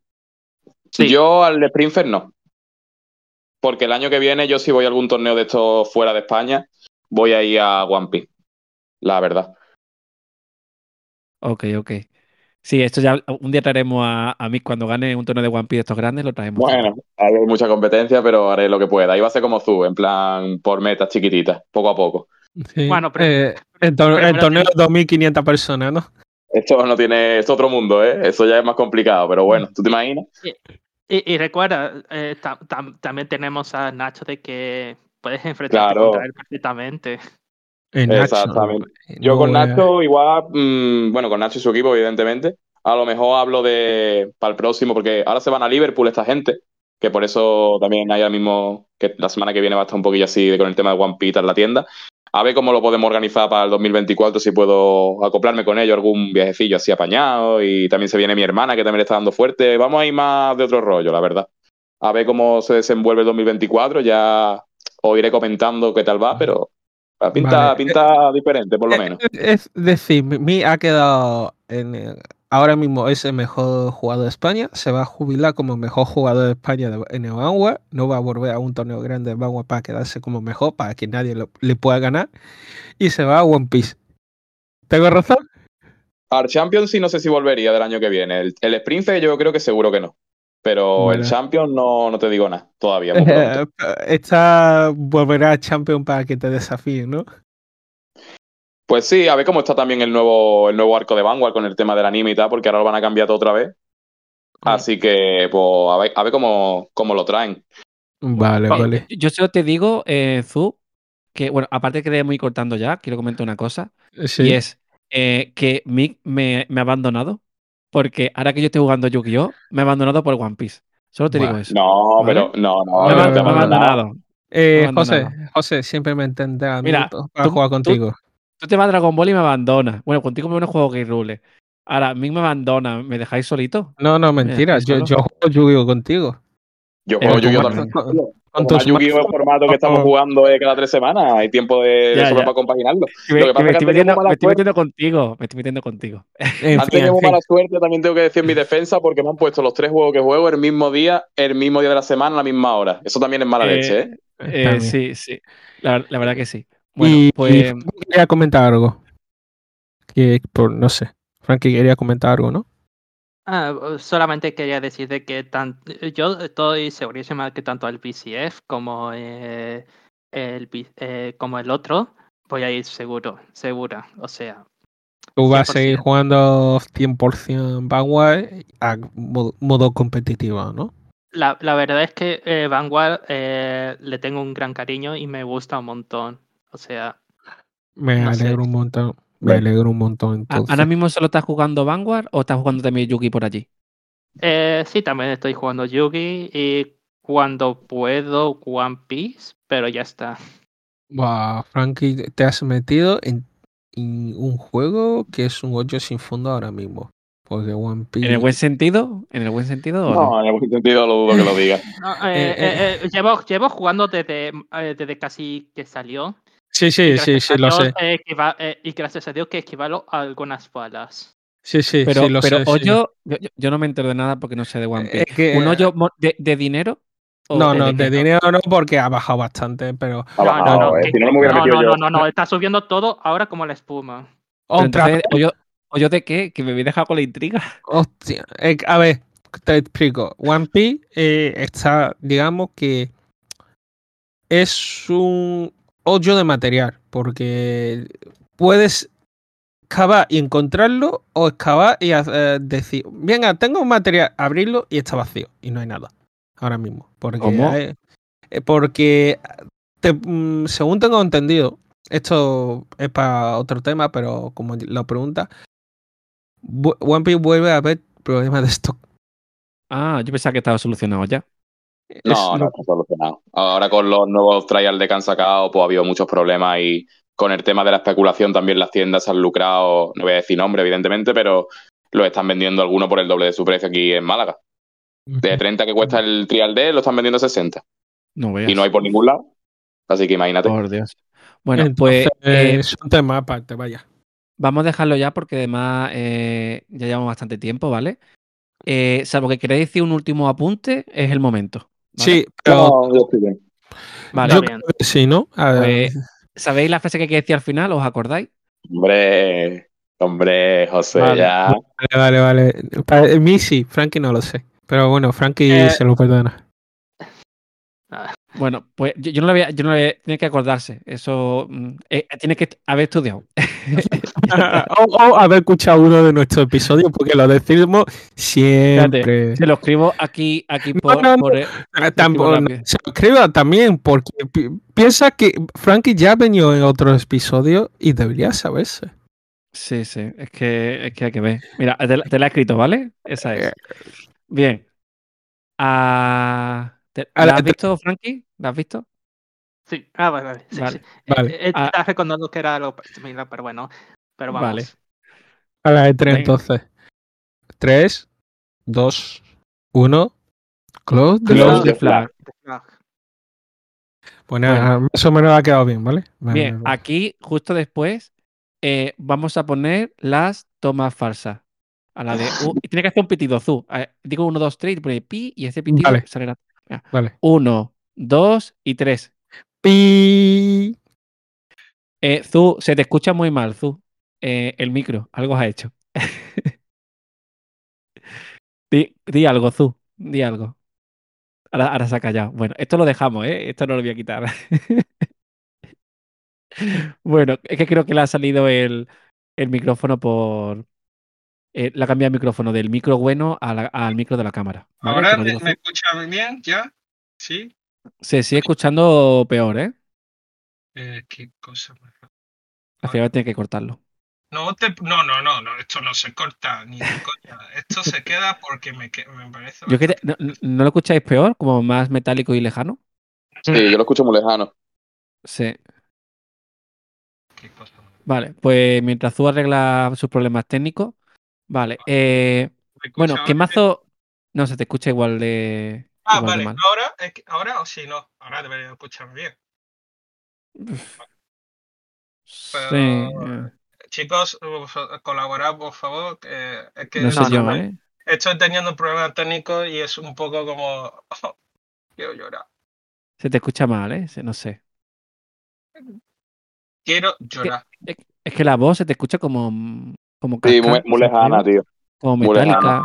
Sí. Yo al Springfest no. Porque el año que viene, yo si voy a algún torneo de estos fuera de España, voy a ir a One Piece. La verdad. Ok, ok. Sí, esto ya un día traeremos a, a Mick cuando gane un torneo de One Piece de estos grandes, lo traemos. Bueno, hay mucha competencia, pero haré lo que pueda. Ahí va a ser como tú, en plan por metas chiquititas, poco a poco. Sí. Bueno, pero- Eh, el, tor- el primero torneo tiene- de 2.500 personas, ¿no? Esto no tiene, es otro mundo, ¿eh? Eso ya es más complicado, pero bueno, ¿tú te imaginas? Y, y recuerda, eh, tam- tam- también tenemos a Nacho de que puedes enfrentarte Claro. contra él perfectamente. En Nacho, Exactamente. eh, Yo no con a- Nacho, igual, mm, bueno, con Nacho y su equipo, evidentemente. A lo mejor hablo de para el próximo, porque ahora se van a Liverpool esta gente, que por eso también hay ahora mismo, que la semana que viene va a estar un poquillo así de- con el tema de One Piece en la tienda. A ver cómo lo podemos organizar para el 2024, si puedo acoplarme con ellos algún viajecillo así apañado. Y también se viene mi hermana, que también le está dando fuerte. Vamos a ir más de otro rollo, la verdad. A ver cómo se desenvuelve el 2024, ya os iré comentando qué tal va, pero pinta, Vale. pinta diferente, por lo menos. Es decir, Mi ha quedado en, ahora mismo es el mejor jugador de España, se va a jubilar como mejor jugador de España en el Vanguard, no va a volver a un torneo grande de Vanguard para quedarse como mejor, para que nadie lo- le pueda ganar, y se va a One Piece. ¿Tengo razón? Al Champions sí no sé si volvería del año que viene. El, el yo creo que seguro que no. Pero Bueno. el Champions no, no te digo nada todavía. Esta volverá a Champion para que te desafíe, ¿no? Pues sí, a ver cómo está también el nuevo, el nuevo arco de Vanguard con el tema del anime y tal, porque ahora lo van a cambiar todo otra vez. Así que, pues, a ver, a ver cómo, cómo lo traen. Vale, Eh, vale. Yo solo te digo, eh, Zu, que, bueno, aparte que debemos ir cortando ya, quiero comentar una cosa, Sí. y es eh, que Mick me, me ha abandonado, porque ahora que yo estoy jugando Yu-Gi-Oh, me ha abandonado por One Piece. Solo te digo eso. No, ¿Vale? pero no, no, me, no te me ha abandonado. abandonado. Eh. José, José, siempre me mí Mira, para tú- jugar contigo. Tú te vas a Dragon Ball y me abandonas. Bueno, contigo me no juego Game Rule. Ahora, Mick me abandona. ¿Me dejáis solito? No, no, Mira, mentira. Yo, yo juego Yu-Gi-Oh contigo. Yo Eh, juego con tu Yu-Gi-Oh también. Con a Yu-Gi-Oh el formato que estamos jugando eh, cada tres semanas, hay tiempo de, Ya, para compaginarlo. Me, Lo que pasa me es que estoy metiendo, mala me estoy metiendo contigo. Me estoy metiendo contigo. En Han fin, fin. mala suerte, también tengo que decir en mi defensa, porque me han puesto los tres juegos que juego el mismo día, el mismo día de la semana, a la misma hora. Eso también es mala Eh, leche, ¿eh? Eh, sí, sí. La, la verdad que sí. Bueno, y, pues. y quería comentar algo. Que por, no sé. Frankie quería comentar algo, ¿no? Ah, solamente quería decir de que tan, yo estoy segurísima que tanto el BCF como, eh, el, eh, como el otro voy a ir seguro, segura. O sea, Tú vas a seguir 100%. jugando 100% Vanguard a modo, modo competitivo, ¿no? la, la verdad es que eh, Vanguard eh, le tengo un gran cariño y me gusta un montón. O sea, Me No sé. alegro un montón. Me alegro un montón ¿a- entonces. ¿Ahora mismo solo estás jugando Vanguard o estás jugando también Yugi por allí? eh, sí, también estoy jugando Yugi y cuando puedo One Piece, pero ya está. Buah, Frankie, te has metido en, en un juego que es un hoyo sin fondo ahora mismo. Porque One Piece. ¿En el buen sentido? ¿En el buen sentido o no? No, en algún sentido lo dudo que lo digas. No, Eh, eh, eh, eh, llevo, llevo jugando desde, eh, desde casi que salió. Sí, sí, sí, sí, a lo sé. eh, eh, y gracias a Dios que equivalo a algunas balas. Sí, sí, Pero, sí, lo pero sé. hoyo, yo, yo- yo no me entero de nada porque no sé de One Piece. Es que- ¿Un hoyo de, de dinero? ¿O No, de no, de dinero no, porque ha bajado bastante, pero. No, bajado, no, no, eh, que- no, está subiendo todo ahora como la espuma. Otra entonces, ¿hoyo, ¿hoyo de qué? Que me habéis dejado con la intriga. Hostia, eh, a ver, te explico. One Piece eh, está, digamos que es un hoyo de material, porque puedes excavar y encontrarlo o excavar y eh, decir, venga, tengo un material, abrirlo y está vacío y no hay nada ahora mismo. Porque, ¿Cómo? hay- eh, porque te- mm, según tengo entendido, esto es para otro tema, pero como lo pregunta, One Piece vuelve a haber problemas de stock. Ah, yo pensaba que estaba solucionado ya. No, Es no está solucionado. Ahora con los nuevos trials de que han sacado, pues ha habido muchos problemas y con el tema de la especulación también las tiendas han lucrado, no voy a decir nombre evidentemente, pero lo están vendiendo algunos por el doble de su precio aquí en Málaga. De 30 que cuesta el trial D, lo están vendiendo a 60. No veas. Y no hay por ningún lado. Así que imagínate. Por Dios. Bueno, Entonces, pues eh, es un tema aparte, vaya. vamos a dejarlo ya porque además eh, ya llevamos bastante tiempo, ¿vale? Eh, salvo que queréis decir un último apunte, es el momento. ¿Vale? Sí, pero No, yo estoy bien. Vale, yo bien. creo que sí, ¿no? A ver, Pues, ¿sabéis la frase que hay que decir al final? ¿Os acordáis? Hombre, hombre, José, Vale. ya. vale, vale, vale. Para mí sí, Frankie no lo sé. Pero bueno, Frankie Eh, se lo perdona. Bueno, pues yo, yo no le voy a, yo no le tiene que acordarse. Eso mm, eh, tiene que haber estudiado. o, o haber escuchado uno de nuestros episodios, porque lo decimos siempre. Se lo escribo aquí, aquí por, no, no. por, eh, tampoco- se lo escriba también, porque pi- piensa que Frankie ya ha venido en otros episodios y debería saberse. Sí, sí, es que, es que hay que ver. Mira, te, la- te la he escrito, ¿vale? Esa es. Bien. Ah, ¿te- A ¿La la- has visto, Frankie? ¿La has visto? Sí, ah, vale, vale. Sí, Vale. sí. Vale. Eh, eh, Ah. estaba recordando que era algo similar, pero bueno. Pero vamos. Vale. A la de tres, entonces. 3, 2, 1. Close the Close door. the flag. Bueno, Bueno. más o menos ha quedado bien, ¿vale? Bien, aquí, justo después, eh, vamos a poner las tomas falsas. A la de. uh, tiene que hacer un pitido azul. digo 1, 2, 3 y pone pi y ese pitido Vale. Vale. 1, 2 y 3. Pi. Eh, Zu, se te escucha muy mal, Zu. Eh, el micro, algo has hecho. di, di algo, Zu. Di algo. Ahora, ahora se ha callado. Bueno, esto lo dejamos, ¿eh? Esto no lo voy a quitar. bueno, es que creo que le ha salido el, el micrófono por. Eh, le ha cambiado el micrófono del micro bueno la- al micro de la cámara. ¿vale? Ahora me, me Zu. escuchan bien, ¿ya? Sí. Se sigue escuchando peor, ¿eh? Eh, qué cosa. Al final tiene que cortarlo. No, te, no, no, no, no, esto no se corta ni de coña. Esto se queda porque me, me parece. Yo que no, ¿No lo escucháis peor? Como más metálico y lejano? Sí, yo lo escucho muy lejano. Sí. qué cosa más- Vale, pues mientras tú arreglas sus problemas técnicos, vale. eh, ¿Me escucha bueno, ¿qué mazo? No, se te escucha igual de, Ah, igual vale, ahora, es que- ahora o sí, no, ahora debería escucharme bien. Sí, Pero- eh, Chicos, colaborad, por favor. que es que no sé yo, ¿eh? estoy teniendo problemas técnicos y es un poco como. quiero llorar. Se te escucha mal, ¿eh? No sé. Quiero llorar. Es, es que la voz se te escucha como, como Sí, muy, muy lejana, tío. como muy metálica.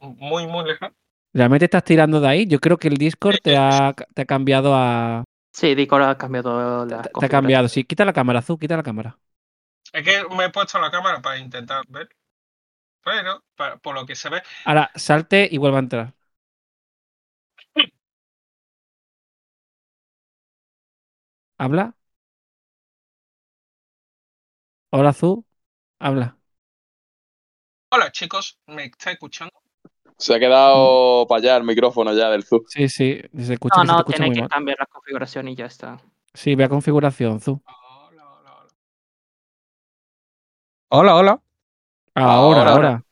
Muy, muy lejano. ¿Realmente estás tirando de ahí? Yo creo que el Discord te ha, te ha cambiado a... Sí, Discord ha cambiado la Te, te ha cambiado, sí. Quita la cámara, Azul, quita la cámara. Es que me he puesto la cámara para intentar ver. Pero, pa- por lo que se ve, Ahora, salte y vuelva a entrar. ¿Habla? Hola, Azul. Habla. Hola chicos, ¿me está escuchando? Se ha quedado para allá el micrófono ya del Zoom. Sí, sí, se escucha, No, no, escucha tiene muy que mal. cambiar la configuración y ya está. Sí, ve a configuración, Zu. Hola, hola, hola. Hola, hola. Ahora, Ahora, ahora. ahora.